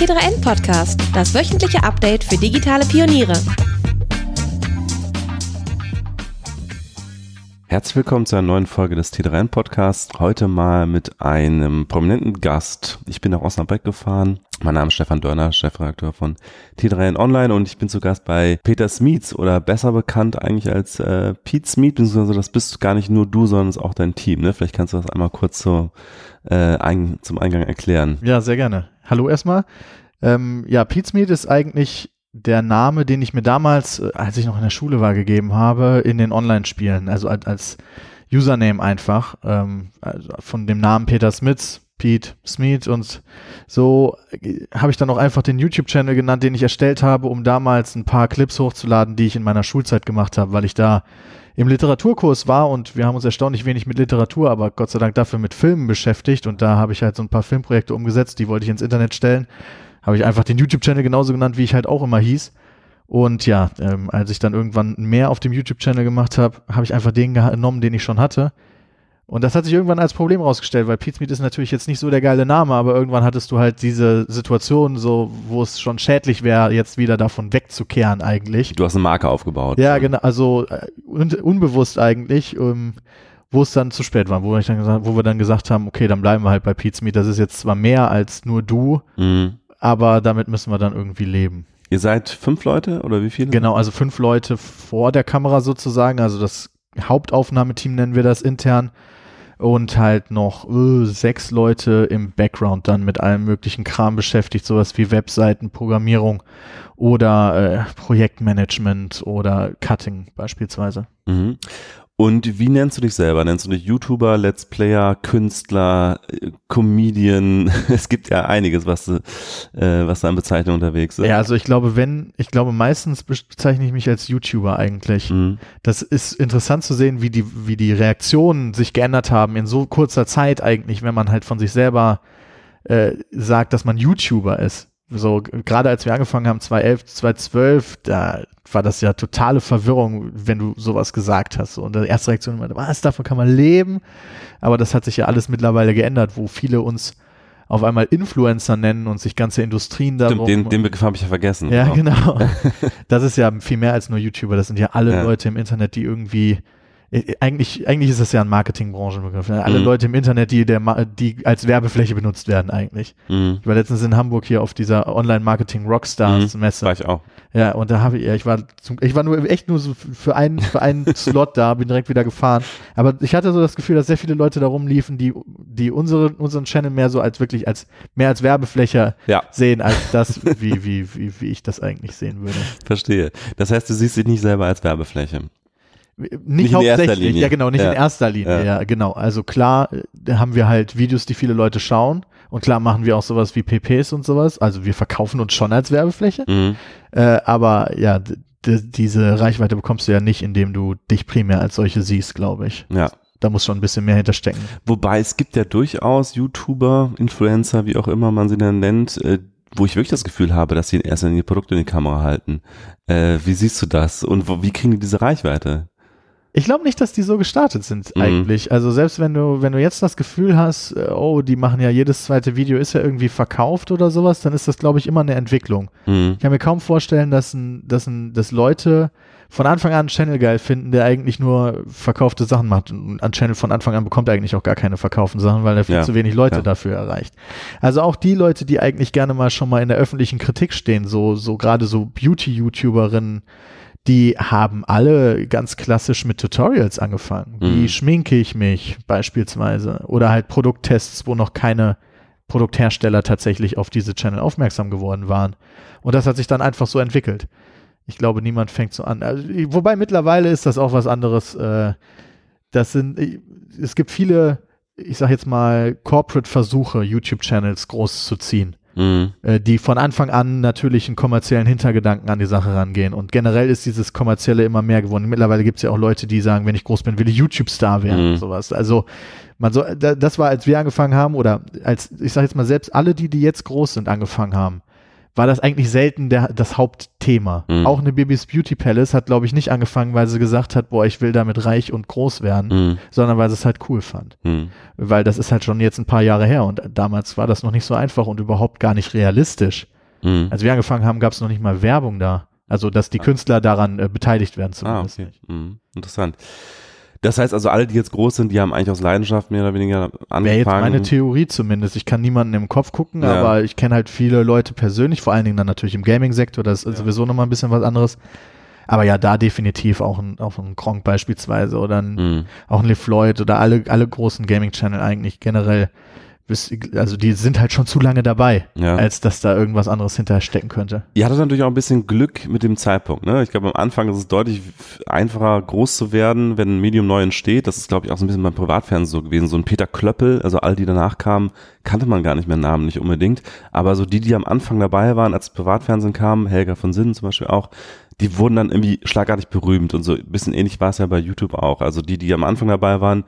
T3N Podcast, das wöchentliche Update für digitale Pioniere. Herzlich willkommen zu einer neuen Folge des T3N Podcasts. Heute mal mit einem prominenten Gast. Ich bin nach Osnabrück gefahren. Mein Name ist Stefan Dörner, Chefredakteur von T3N Online und ich bin zu Gast bei Peter Smeets oder besser bekannt eigentlich als äh, Pete Smeet, beziehungsweise das bist gar nicht nur du, sondern es ist auch dein Team. Ne? Vielleicht kannst du das einmal kurz so, äh, ein, zum Eingang erklären. Ja, sehr gerne. Hallo erstmal. Ähm, ja, Pete Smeet ist eigentlich der Name, den ich mir damals, äh, als ich noch in der Schule war, gegeben habe, in den Online-Spielen, also als, als Username einfach, ähm, also von dem Namen Peter Smits, Pete Smith und so äh, habe ich dann auch einfach den YouTube-Channel genannt, den ich erstellt habe, um damals ein paar Clips hochzuladen, die ich in meiner Schulzeit gemacht habe, weil ich da im Literaturkurs war und wir haben uns erstaunlich wenig mit Literatur, aber Gott sei Dank dafür mit Filmen beschäftigt und da habe ich halt so ein paar Filmprojekte umgesetzt, die wollte ich ins Internet stellen habe ich einfach den YouTube-Channel genauso genannt, wie ich halt auch immer hieß. Und ja, ähm, als ich dann irgendwann mehr auf dem YouTube-Channel gemacht habe, habe ich einfach den genommen, den ich schon hatte. Und das hat sich irgendwann als Problem rausgestellt, weil Pizmeet ist natürlich jetzt nicht so der geile Name, aber irgendwann hattest du halt diese Situation, so, wo es schon schädlich wäre, jetzt wieder davon wegzukehren eigentlich. Du hast eine Marke aufgebaut. Ja, genau, also äh, un unbewusst eigentlich, ähm, wo es dann zu spät war, wo, dann wo wir dann gesagt haben, okay, dann bleiben wir halt bei Pizmeet. Das ist jetzt zwar mehr als nur du, mhm aber damit müssen wir dann irgendwie leben. Ihr seid fünf Leute oder wie viele? Genau, also fünf Leute vor der Kamera sozusagen, also das Hauptaufnahmeteam nennen wir das intern und halt noch äh, sechs Leute im Background dann mit allem möglichen Kram beschäftigt, sowas wie Webseiten, Programmierung oder äh, Projektmanagement oder Cutting beispielsweise. Mhm. Und wie nennst du dich selber? Nennst du dich YouTuber, Let's Player, Künstler, äh, Comedian? Es gibt ja einiges, was, äh, was da an Bezeichnung unterwegs ist. Ja, also ich glaube, wenn, ich glaube, meistens bezeichne ich mich als YouTuber eigentlich. Mhm. Das ist interessant zu sehen, wie die, wie die Reaktionen sich geändert haben in so kurzer Zeit eigentlich, wenn man halt von sich selber äh, sagt, dass man YouTuber ist. So, gerade als wir angefangen haben, 2011, 2012, da war das ja totale Verwirrung, wenn du sowas gesagt hast. Und die erste Reaktion war, was, davon kann man leben? Aber das hat sich ja alles mittlerweile geändert, wo viele uns auf einmal Influencer nennen und sich ganze Industrien darum. Den, den Begriff habe ich ja vergessen. Ja, genau. das ist ja viel mehr als nur YouTuber. Das sind ja alle ja. Leute im Internet, die irgendwie eigentlich, eigentlich ist das ja ein Marketingbranchenbegriff. Ne? Alle mhm. Leute im Internet, die, der, die als Werbefläche benutzt werden eigentlich. Mhm. Ich war letztens in Hamburg hier auf dieser Online-Marketing-Rockstars-Messe. Mhm. War ich auch. Ja, und da habe ich, ja, ich war, zum, ich war nur echt nur so für einen, für einen Slot da, bin direkt wieder gefahren. Aber ich hatte so das Gefühl, dass sehr viele Leute da rumliefen, die, die unsere, unseren Channel mehr so als wirklich als, mehr als Werbefläche ja. sehen, als das, wie, wie, wie, wie ich das eigentlich sehen würde. Verstehe. Das heißt, du siehst dich nicht selber als Werbefläche. Nicht, nicht hauptsächlich, ja genau, nicht ja. in erster Linie, ja. ja. genau. Also klar äh, haben wir halt Videos, die viele Leute schauen und klar machen wir auch sowas wie PPs und sowas. Also wir verkaufen uns schon als Werbefläche, mhm. äh, aber ja, diese Reichweite bekommst du ja nicht, indem du dich primär als solche siehst, glaube ich. Ja. Da muss schon ein bisschen mehr hinterstecken. Wobei es gibt ja durchaus YouTuber, Influencer, wie auch immer man sie dann nennt, äh, wo ich wirklich das Gefühl habe, dass sie in erster Linie Produkte in die Kamera halten. Äh, wie siehst du das? Und wo, wie kriegen die diese Reichweite? Ich glaube nicht, dass die so gestartet sind mhm. eigentlich. Also selbst wenn du, wenn du jetzt das Gefühl hast, äh, oh, die machen ja jedes zweite Video ist ja irgendwie verkauft oder sowas, dann ist das, glaube ich, immer eine Entwicklung. Mhm. Ich kann mir kaum vorstellen, dass, ein, dass, ein, dass Leute von Anfang an einen Channel geil finden, der eigentlich nur verkaufte Sachen macht. Und ein Channel von Anfang an bekommt er eigentlich auch gar keine verkauften Sachen, weil er viel ja. zu wenig Leute ja. dafür erreicht. Also auch die Leute, die eigentlich gerne mal schon mal in der öffentlichen Kritik stehen, so, so gerade so Beauty-YouTuberinnen, die haben alle ganz klassisch mit Tutorials angefangen. Wie mhm. schminke ich mich beispielsweise? Oder halt Produkttests, wo noch keine Produkthersteller tatsächlich auf diese Channel aufmerksam geworden waren. Und das hat sich dann einfach so entwickelt. Ich glaube, niemand fängt so an. Also, wobei mittlerweile ist das auch was anderes. Äh, das sind, äh, es gibt viele, ich sag jetzt mal, Corporate-Versuche, YouTube-Channels groß zu ziehen mhm. äh, die von Anfang an natürlich einen kommerziellen Hintergedanken an die Sache rangehen. Und generell ist dieses Kommerzielle immer mehr geworden. Mittlerweile gibt es ja auch Leute, die sagen, wenn ich groß bin, will ich YouTube-Star werden mhm. und sowas. Also man so, das war, als wir angefangen haben, oder als, ich sage jetzt mal, selbst alle, die, die jetzt groß sind, angefangen haben, war das eigentlich selten der, das Hauptthema. Mhm. Auch eine Bibis Beauty Palace hat, glaube ich, nicht angefangen, weil sie gesagt hat, boah, ich will damit reich und groß werden, mhm. sondern weil sie es halt cool fand. Mhm. Weil das ist halt schon jetzt ein paar Jahre her und damals war das noch nicht so einfach und überhaupt gar nicht realistisch. Mhm. Als wir angefangen haben, gab es noch nicht mal Werbung da. Also, dass die ah. Künstler daran äh, beteiligt werden zumindest. Ah, okay. Mhm. Interessant. Das heißt also, alle, die jetzt groß sind, die haben eigentlich aus Leidenschaft mehr oder weniger angefangen. Wäre jetzt meine Theorie zumindest. Ich kann niemanden im Kopf gucken, ja. aber ich kenne halt viele Leute persönlich, vor allen Dingen dann natürlich im Gaming-Sektor, das ist ja. sowieso nochmal ein bisschen was anderes. Aber ja, da definitiv auch ein, auch ein Gronk beispielsweise oder ein, mhm. auch ein LeFloid oder alle, alle großen Gaming-Channel eigentlich generell also die sind halt schon zu lange dabei, ja. als dass da irgendwas anderes hinterher stecken könnte. Ihr hattet natürlich auch ein bisschen Glück mit dem Zeitpunkt. Ne? Ich glaube, am Anfang ist es deutlich einfacher, groß zu werden, wenn ein Medium neu entsteht. Das ist, glaube ich, auch so ein bisschen beim Privatfernsehen so gewesen. So ein Peter Klöppel, also all die danach kamen, kannte man gar nicht mehr Namen, nicht unbedingt. Aber so die, die am Anfang dabei waren, als Privatfernsehen kam, Helga von Sinnen zum Beispiel auch, die wurden dann irgendwie schlagartig berühmt und so ein bisschen ähnlich war es ja bei YouTube auch. Also die, die am Anfang dabei waren,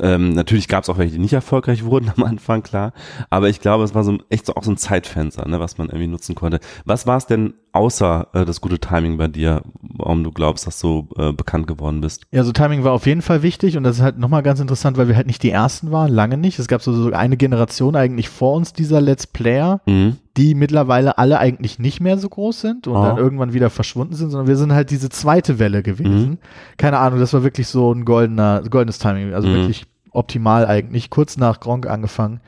ähm, natürlich gab es auch welche, die nicht erfolgreich wurden am Anfang, klar. Aber ich glaube, es war so echt so auch so ein Zeitfenster, ne, was man irgendwie nutzen konnte. Was war es denn außer äh, das gute Timing bei dir, warum du glaubst, dass du äh, bekannt geworden bist? Ja, so Timing war auf jeden Fall wichtig und das ist halt nochmal ganz interessant, weil wir halt nicht die ersten waren, lange nicht. Es gab so, so eine Generation eigentlich vor uns dieser Let's Player, mhm. die mittlerweile alle eigentlich nicht mehr so groß sind und oh. dann irgendwann wieder verschwunden sind, sondern wir sind halt diese zweite Welle gewesen. Mhm. Keine Ahnung, das war wirklich so ein goldener, goldenes Timing, also mhm. wirklich optimal eigentlich, kurz nach Gronk angefangen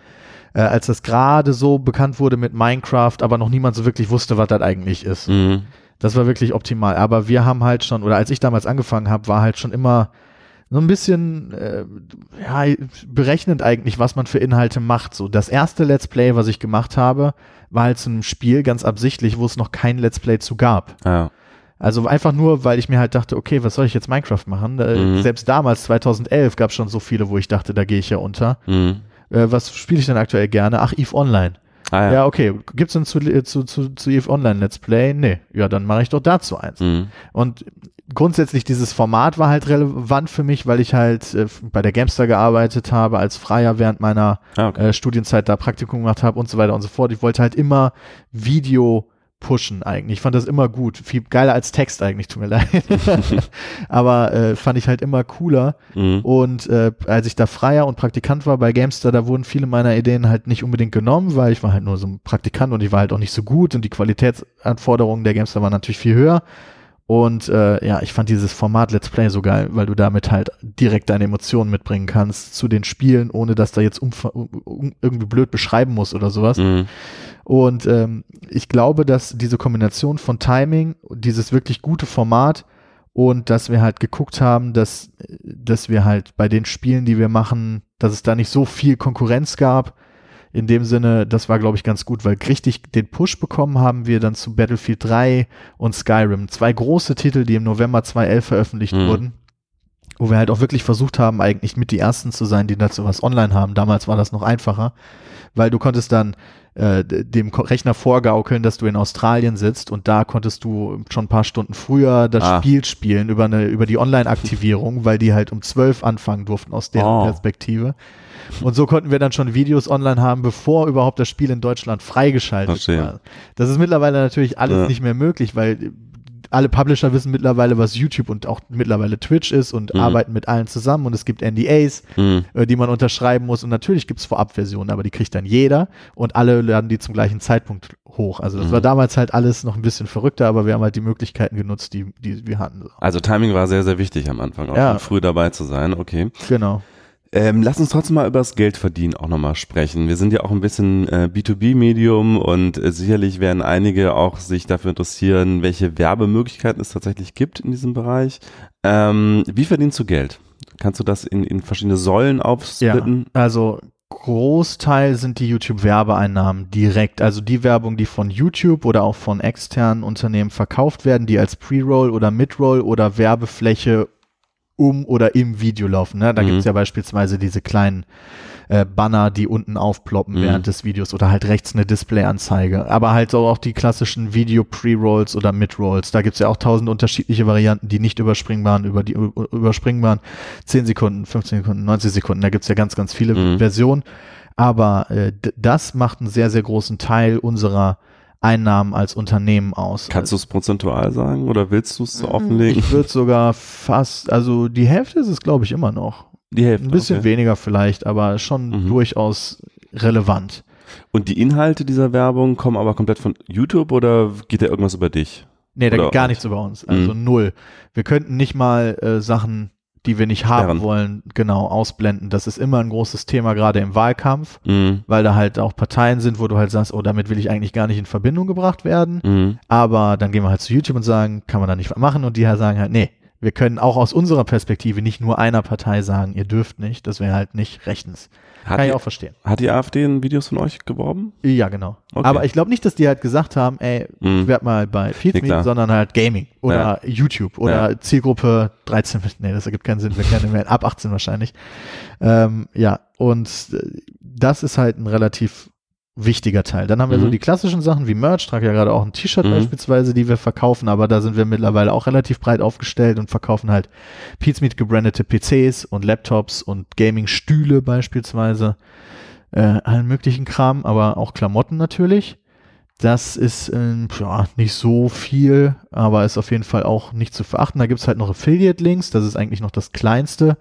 äh, als das gerade so bekannt wurde mit Minecraft, aber noch niemand so wirklich wusste, was das eigentlich ist. Mhm. Das war wirklich optimal. Aber wir haben halt schon, oder als ich damals angefangen habe, war halt schon immer so ein bisschen äh, ja, berechnend eigentlich, was man für Inhalte macht. So das erste Let's Play, was ich gemacht habe, war halt zu einem Spiel ganz absichtlich, wo es noch kein Let's Play zu gab. Ja. Also einfach nur, weil ich mir halt dachte, okay, was soll ich jetzt Minecraft machen? Äh, mhm. Selbst damals, 2011, gab es schon so viele, wo ich dachte, da gehe ich ja unter. Mhm äh, was spiele ich denn aktuell gerne? Ach, EVE Online. Ah, ja. ja, okay. Gibt's denn zu, zu, zu, zu EVE Online Let's Play? Nee. Ja, dann mache ich doch dazu eins. Mhm. Und grundsätzlich dieses Format war halt relevant für mich, weil ich halt äh, bei der Gamester gearbeitet habe, als Freier während meiner ah, okay. äh, Studienzeit da Praktikum gemacht habe und so weiter und so fort. Ich wollte halt immer Video pushen eigentlich. Ich fand das immer gut. Viel geiler als Text eigentlich, tut mir leid. Aber äh, fand ich halt immer cooler. Mhm. Und äh, als ich da Freier und Praktikant war bei Gamester, da wurden viele meiner Ideen halt nicht unbedingt genommen, weil ich war halt nur so ein Praktikant und ich war halt auch nicht so gut und die Qualitätsanforderungen der Gamester waren natürlich viel höher. Und äh, ja, ich fand dieses Format Let's Play so geil, weil du damit halt direkt deine Emotionen mitbringen kannst zu den Spielen, ohne dass da jetzt um, um, irgendwie blöd beschreiben muss oder sowas. Mhm. Und ähm, ich glaube, dass diese Kombination von Timing, dieses wirklich gute Format und dass wir halt geguckt haben, dass, dass wir halt bei den Spielen, die wir machen, dass es da nicht so viel Konkurrenz gab, in dem Sinne, das war, glaube ich, ganz gut, weil richtig den Push bekommen haben wir dann zu Battlefield 3 und Skyrim. Zwei große Titel, die im November 2011 veröffentlicht mhm. wurden, wo wir halt auch wirklich versucht haben, eigentlich mit die ersten zu sein, die dazu was online haben. Damals war das noch einfacher, weil du konntest dann äh, dem Rechner vorgaukeln, dass du in Australien sitzt und da konntest du schon ein paar Stunden früher das ah. Spiel spielen über eine über die Online-Aktivierung, weil die halt um zwölf anfangen durften aus deren oh. Perspektive. Und so konnten wir dann schon Videos online haben, bevor überhaupt das Spiel in Deutschland freigeschaltet Verstehe. war. Das ist mittlerweile natürlich alles ja. nicht mehr möglich, weil alle Publisher wissen mittlerweile, was YouTube und auch mittlerweile Twitch ist und mhm. arbeiten mit allen zusammen und es gibt NDAs, mhm. äh, die man unterschreiben muss und natürlich gibt es Vorabversionen, aber die kriegt dann jeder und alle laden die zum gleichen Zeitpunkt hoch. Also das mhm. war damals halt alles noch ein bisschen verrückter, aber wir haben halt die Möglichkeiten genutzt, die, die wir hatten. Also Timing war sehr, sehr wichtig am Anfang, auch ja. früh dabei zu sein, okay. Genau. Ähm, lass uns trotzdem mal über das Geldverdienen auch nochmal sprechen. Wir sind ja auch ein bisschen äh, B2B-Medium und äh, sicherlich werden einige auch sich dafür interessieren, welche Werbemöglichkeiten es tatsächlich gibt in diesem Bereich. Ähm, wie verdienst du Geld? Kannst du das in, in verschiedene Säulen aufsplitten? Ja, also Großteil sind die YouTube-Werbeeinnahmen direkt, also die Werbung, die von YouTube oder auch von externen Unternehmen verkauft werden, die als Pre-Roll oder Mid-Roll oder Werbefläche um oder im Video laufen. Ne? Da mhm. gibt's ja beispielsweise diese kleinen äh, Banner, die unten aufploppen mhm. während des Videos oder halt rechts eine Displayanzeige. Aber halt so auch die klassischen Video-Pre-Rolls oder Mid-Rolls. Da gibt's ja auch tausend unterschiedliche Varianten, die nicht überspringbaren, über die überspringbaren 10 Sekunden, 15 Sekunden, 90 Sekunden. Da gibt's ja ganz, ganz viele mhm. Versionen. Aber äh, das macht einen sehr, sehr großen Teil unserer Einnahmen als Unternehmen aus. Kannst du es prozentual sagen oder willst du es so offenlegen? Ich würde sogar fast, also die Hälfte ist es, glaube ich, immer noch. Die Hälfte. Ein bisschen okay. weniger vielleicht, aber schon Mhm. durchaus relevant. Und die Inhalte dieser Werbung kommen aber komplett von YouTube oder geht da irgendwas über dich? Nee, da Oder geht gar nichts über uns. Also Mhm. null. Wir könnten nicht mal äh, Sachen, die wir nicht haben Sperren. wollen, genau ausblenden. Das ist immer ein großes Thema, gerade im Wahlkampf, Mhm. weil da halt auch Parteien sind, wo du halt sagst, oh, damit will ich eigentlich gar nicht in Verbindung gebracht werden. Mhm. Aber dann gehen wir halt zu YouTube und sagen, kann man da nicht machen? Und die halt sagen halt, nee, wir können auch aus unserer Perspektive nicht nur einer Partei sagen, ihr dürft nicht. Das wäre halt nicht rechtens. Hat, Kann ich die, auch verstehen. hat die AfD in Videos von euch geworben? Ja, genau. Okay. Aber ich glaube nicht, dass die halt gesagt haben, ey, Mhm. ich werd mal bei Nee, Feedme, klar. sondern halt Gaming oder YouTube oder Zielgruppe 13. Nee, das ergibt keinen Sinn. Wir kennen mehr ab 18 wahrscheinlich. Ähm, ja, und äh, das ist halt ein relativ wichtiger Teil. Dann haben wir so Mhm. die klassischen Sachen wie Merch, trage ja gerade auch ein T-Shirt Mhm. beispielsweise, die wir verkaufen, aber da sind wir mittlerweile auch relativ breit aufgestellt und verkaufen halt Pizmeet gebrandete PCs und Laptops und Gaming-Stühle beispielsweise, äh, allen möglichen Kram, aber auch Klamotten natürlich. Das ist ähm, ja, nicht so viel, aber ist auf jeden Fall auch nicht zu verachten. Da gibt's halt noch Affiliate-Links, das ist eigentlich noch das Kleinste.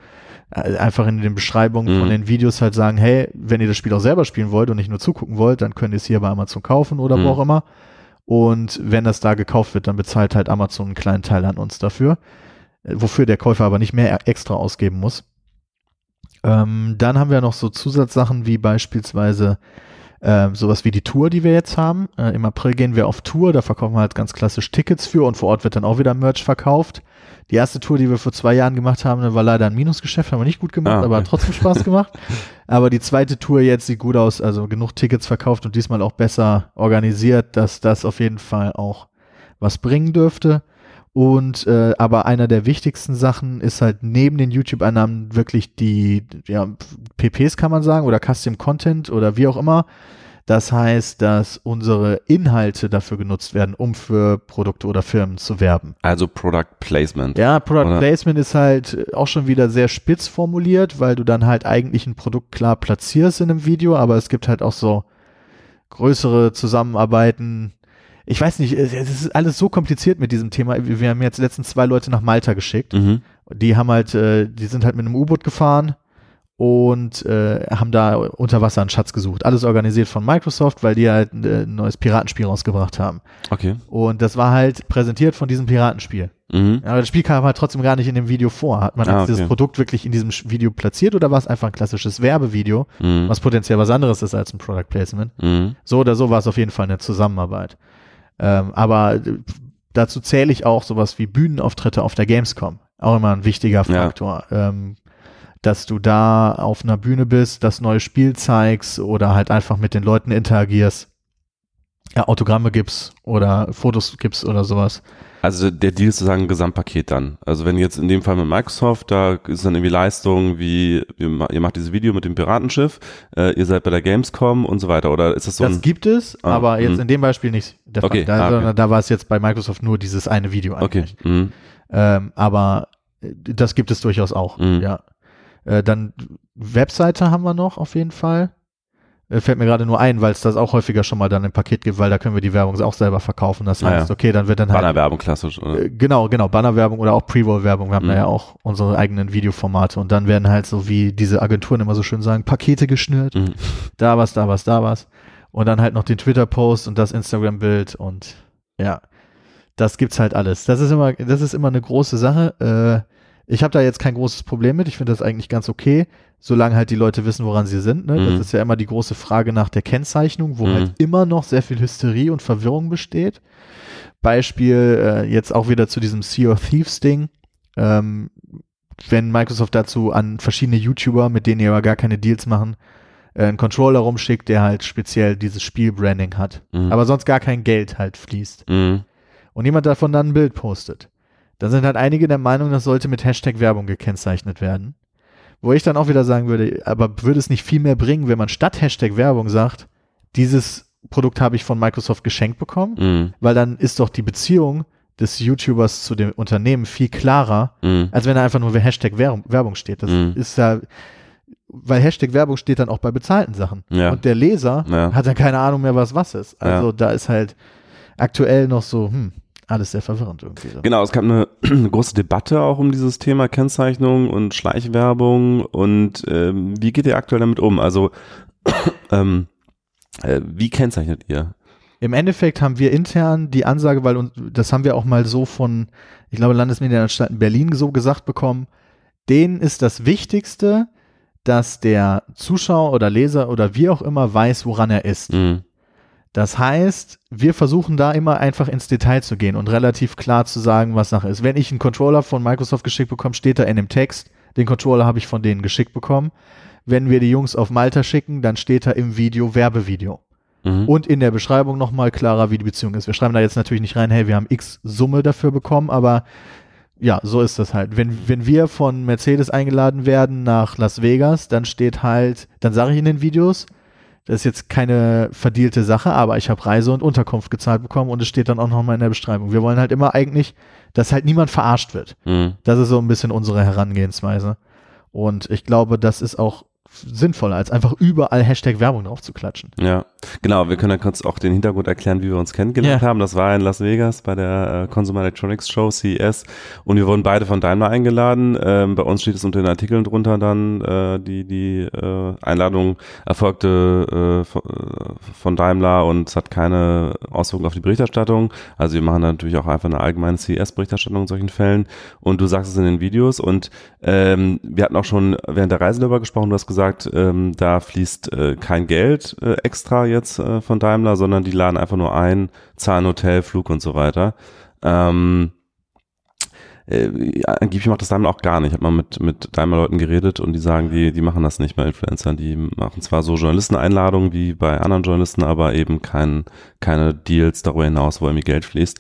Äh, Einfach in den Beschreibungen von Mhm. den Videos halt sagen, hey, wenn ihr das Spiel auch selber spielen wollt und nicht nur zugucken wollt, dann könnt ihr es hier bei Amazon kaufen oder Mhm. wo auch immer. Und wenn das da gekauft wird, dann bezahlt halt Amazon einen kleinen Teil an uns dafür, äh, wofür der Käufer aber nicht mehr extra ausgeben muss. Ähm, dann haben wir noch so Zusatzsachen wie beispielsweise äh, sowas wie die Tour, die wir jetzt haben. Äh, Im April gehen wir auf Tour, da verkaufen wir halt ganz klassisch Tickets für und vor Ort wird dann auch wieder Merch verkauft. Die erste Tour, die wir vor zwei Jahren gemacht haben, war leider ein Minusgeschäft, haben wir nicht gut gemacht, Ah, aber hat trotzdem Spaß gemacht. aber die zweite Tour jetzt sieht gut aus, also genug Tickets verkauft und diesmal auch besser organisiert, dass das auf jeden Fall auch was bringen dürfte. Und äh, aber einer der wichtigsten Sachen ist halt neben den YouTube-Einnahmen wirklich die ja, PPs kann man sagen oder Custom Content oder wie auch immer. Das heißt, dass unsere Inhalte dafür genutzt werden, um für Produkte oder Firmen zu werben. Also Product Placement. Ja, Product Oder? Placement ist halt auch schon wieder sehr spitz formuliert, weil du dann halt eigentlich ein Produkt klar platzierst in einem Video, aber es gibt halt auch so größere Zusammenarbeiten. Ich weiß nicht, es ist alles so kompliziert mit diesem Thema. Wir haben jetzt letztens zwei Leute nach Malta geschickt. Mhm. Die haben halt, äh, die sind halt mit einem U-Boot gefahren und äh, haben da unter Wasser einen Schatz gesucht. Alles organisiert von Microsoft, weil die halt äh, ein neues Piratenspiel rausgebracht haben. Okay. Und das war halt präsentiert von diesem Piratenspiel. Mhm. Aber das Spiel kam halt trotzdem gar nicht in dem Video vor. Hat man Ah, jetzt dieses okay. Produkt wirklich in diesem Video platziert oder war es einfach ein klassisches Werbevideo, Mhm. was potenziell was anderes ist als ein Product Placement? Mhm. So oder so war es auf jeden Fall eine Zusammenarbeit. Ähm, aber äh, dazu zähle ich auch sowas wie Bühnenauftritte auf der Gamescom. Auch immer ein wichtiger Faktor. Ähm, dass du da auf einer Bühne bist, das neue Spiel zeigst oder halt einfach mit den Leuten interagierst. Ja, Autogramme gibst oder Fotos gibst oder sowas. Also der Deal ist sozusagen ein Gesamtpaket dann. Also wenn jetzt in dem Fall mit Microsoft, da ist dann irgendwie Leistung wie, ihr ma- ihr macht dieses Video mit dem Piratenschiff, äh, ihr seid bei der Gamescom und so weiter. Oder ist das so das gibt es, Ah, aber jetzt mhm. in dem Beispiel nicht der Fall. Okay, Da, ah, okay. da war es jetzt bei Microsoft nur dieses eine Video okay. eigentlich. Mhm. Ähm, aber äh, das gibt es durchaus auch, Mhm. ja. Äh, dann Webseite haben wir noch auf jeden Fall. Äh, fällt mir gerade nur ein, weil es das auch häufiger schon mal dann im Paket gibt, weil da können wir die Werbung auch selber verkaufen. Das Ah, ja. heißt, okay, dann wird dann halt Bannerwerbung klassisch. Oder? äh, Genau, genau, Bannerwerbung oder auch Pre-Roll-Werbung. Wir haben Mhm. ja auch unsere eigenen Videoformate und dann werden halt so, wie diese Agenturen immer so schön sagen, Pakete geschnürt. Mhm. Da was, da was, da was. Und dann halt noch den Twitter-Post und das Instagram-Bild und ja, das gibt's halt alles. Das ist immer, das ist immer eine große Sache. Äh, ich habe da jetzt kein großes Problem mit. Ich finde das eigentlich ganz okay, solange halt die Leute wissen, woran sie sind. Ne? Mhm. Das ist ja immer die große Frage nach der Kennzeichnung, wo Mhm. halt immer noch sehr viel Hysterie und Verwirrung besteht. Beispiel äh, jetzt auch wieder zu diesem Sea of Thieves Ding. Ähm, wenn Microsoft dazu an verschiedene YouTuber, mit denen die aber gar keine Deals machen, äh, einen Controller rumschickt, der halt speziell dieses Spielbranding hat, Mhm. aber sonst gar kein Geld halt fließt Mhm. und jemand davon dann ein Bild postet, dann sind halt einige der Meinung, das sollte mit Hashtag Werbung gekennzeichnet werden. Wo ich dann auch wieder sagen würde, aber würde es nicht viel mehr bringen, wenn man statt Hashtag Werbung sagt, dieses Produkt habe ich von Microsoft geschenkt bekommen, Mhm. weil dann ist doch die Beziehung des YouTubers zu dem Unternehmen viel klarer, Mhm. als wenn da einfach nur Hashtag Werbung, steht. Das Mhm. ist ja weil Hashtag Werbung steht dann auch bei bezahlten Sachen. Ja. Und der Leser Ja. hat dann keine Ahnung mehr, was was ist. Also da ist halt aktuell noch so, hm, alles sehr verwirrend irgendwie. Genau, es gab eine, eine große Debatte auch um dieses Thema Kennzeichnung und Schleichwerbung und ähm, wie geht ihr aktuell damit um? Also ähm, äh, wie kennzeichnet ihr? Im Endeffekt haben wir intern die Ansage, weil uns, das haben wir auch mal so von, ich glaube, Landesmedienanstalt in Berlin so gesagt bekommen, denen ist das Wichtigste, dass der Zuschauer oder Leser oder wie auch immer weiß, woran er ist. Mhm. Das heißt, wir versuchen da immer einfach ins Detail zu gehen und relativ klar zu sagen, was Sache ist. Wenn ich einen Controller von Microsoft geschickt bekomme, steht da in dem Text, den Controller habe ich von denen geschickt bekommen. Wenn wir die Jungs auf Malta schicken, dann steht da im Video Werbevideo. Mhm. Und in der Beschreibung nochmal klarer, wie die Beziehung ist. Wir schreiben da jetzt natürlich nicht rein, hey, wir haben X Summe dafür bekommen, aber ja, so ist das halt. Wenn, wenn wir von Mercedes eingeladen werden nach Las Vegas, dann steht halt, dann sage ich in den Videos, das ist jetzt keine verdielte Sache, aber ich habe Reise und Unterkunft gezahlt bekommen und es steht dann auch nochmal in der Beschreibung. Wir wollen halt immer eigentlich, dass halt niemand verarscht wird. Mhm. Das ist so ein bisschen unsere Herangehensweise. Und ich glaube, das ist auch sinnvoller, als einfach überall Hashtag Werbung drauf zu klatschen. Ja, genau. Wir können dann kurz auch den Hintergrund erklären, wie wir uns kennengelernt Ja. haben. Das war in Las Vegas bei der äh, Consumer Electronics Show CES und wir wurden beide von Daimler eingeladen. Ähm, bei uns steht es unter den Artikeln drunter dann, äh, die die äh, Einladung erfolgte äh, von, äh, von Daimler und es hat keine Auswirkungen auf die Berichterstattung. Also wir machen natürlich auch einfach eine allgemeine CES-Berichterstattung in solchen Fällen und du sagst es in den Videos und ähm, wir hatten auch schon während der Reise darüber gesprochen, du hast gesagt, ähm, da fließt äh, kein Geld äh, extra jetzt äh, von Daimler, sondern die laden einfach nur ein, zahlen Hotel, Flug und so weiter. Ähm, äh, angeblich macht das Daimler auch gar nicht. Ich habe mal mit, mit Daimler-Leuten geredet und die sagen, die, die machen das nicht bei Influencern. Die machen zwar so Journalisteneinladungen wie bei anderen Journalisten, aber eben kein, keine Deals darüber hinaus, wo irgendwie Geld fließt.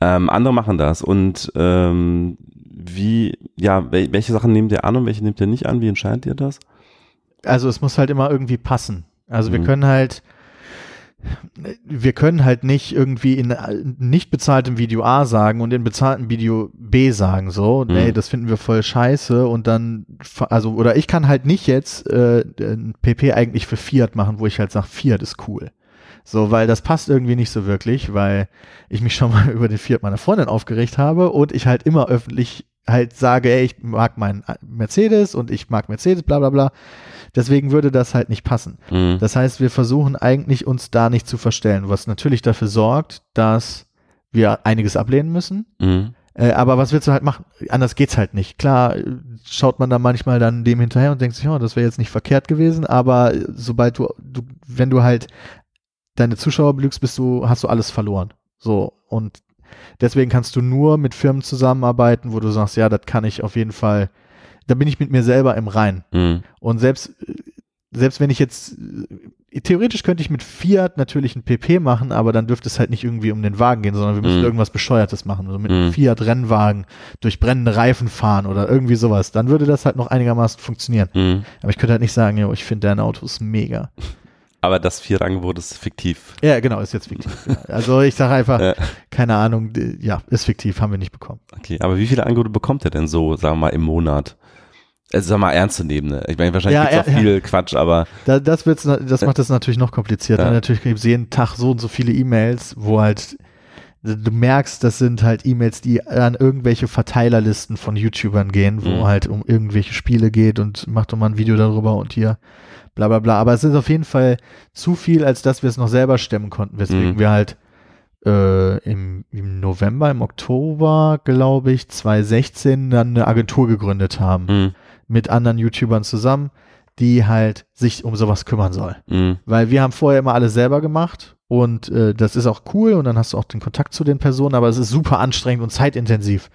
Ähm, andere machen das und ähm, wie, ja, wel welche Sachen nehmt ihr an und welche nehmt ihr nicht an? Wie entscheidet ihr das? Also es muss halt immer irgendwie passen. Also wir Mhm. können halt, wir können halt nicht irgendwie in nicht bezahltem Video A sagen und in bezahltem Video B sagen, so, nee, Mhm. das finden wir voll scheiße und dann, also, oder ich kann halt nicht jetzt äh, ein PP eigentlich für Fiat machen, wo ich halt sage, Fiat ist cool. So, weil das passt irgendwie nicht so wirklich, weil ich mich schon mal über den Fiat meiner Freundin aufgeregt habe und ich halt immer öffentlich halt sage, ey, ich mag meinen Mercedes und ich mag Mercedes, bla bla bla. Deswegen würde das halt nicht passen. Mhm. Das heißt, wir versuchen eigentlich uns da nicht zu verstellen, was natürlich dafür sorgt, dass wir einiges ablehnen müssen. Mhm. Äh, aber was willst du halt machen? Anders geht's halt nicht. Klar, äh, schaut man da manchmal dann dem hinterher und denkt sich, oh, das wäre jetzt nicht verkehrt gewesen, aber äh, sobald du, du, wenn du halt deine Zuschauer belügst, bist du, hast du alles verloren. So. Und deswegen kannst du nur mit Firmen zusammenarbeiten, wo du sagst, ja, das kann ich auf jeden Fall, da bin ich mit mir selber im Rein. Mhm. Und selbst, selbst wenn ich jetzt, äh, theoretisch könnte ich mit Fiat natürlich ein PP machen, aber dann dürfte es halt nicht irgendwie um den Wagen gehen, sondern wir müssen Mhm. irgendwas Bescheuertes machen. Also mit Mhm. einem Fiat-Rennwagen durch brennende Reifen fahren oder irgendwie sowas. Dann würde das halt noch einigermaßen funktionieren. Mhm. Aber ich könnte halt nicht sagen, jo, ich finde deine Autos mega. Aber das vierte Angebot ist fiktiv. Ja, genau, ist jetzt fiktiv. ja. Also ich sage einfach, Ja. keine Ahnung, ja, ist fiktiv, haben wir nicht bekommen. Okay, aber wie viele Angebote bekommt ihr denn so, sagen wir mal, im Monat? Also sag mal ernstzunehmende. Ich meine, wahrscheinlich Ja, gibt's auch ja, viel Quatsch, aber Da, das, wird's, das macht das natürlich noch komplizierter. Ja. Natürlich gibt es jeden Tag so und so viele E-Mails, wo halt du merkst, das sind halt E-Mails, die an irgendwelche Verteilerlisten von YouTubern gehen, wo Mhm. halt um irgendwelche Spiele geht und macht doch mal ein Video darüber und hier bla bla bla. Aber es ist auf jeden Fall zu viel, als dass wir es noch selber stemmen konnten, weswegen Mhm. wir halt äh, im, im November, im Oktober, glaube ich, 2016 dann eine Agentur gegründet haben mh, mit anderen YouTubern zusammen, die halt sich um sowas kümmern soll. mh, Weil wir haben vorher immer alles selber gemacht und äh, das ist auch cool und dann hast du auch den Kontakt zu den Personen, aber es ist super anstrengend und zeitintensiv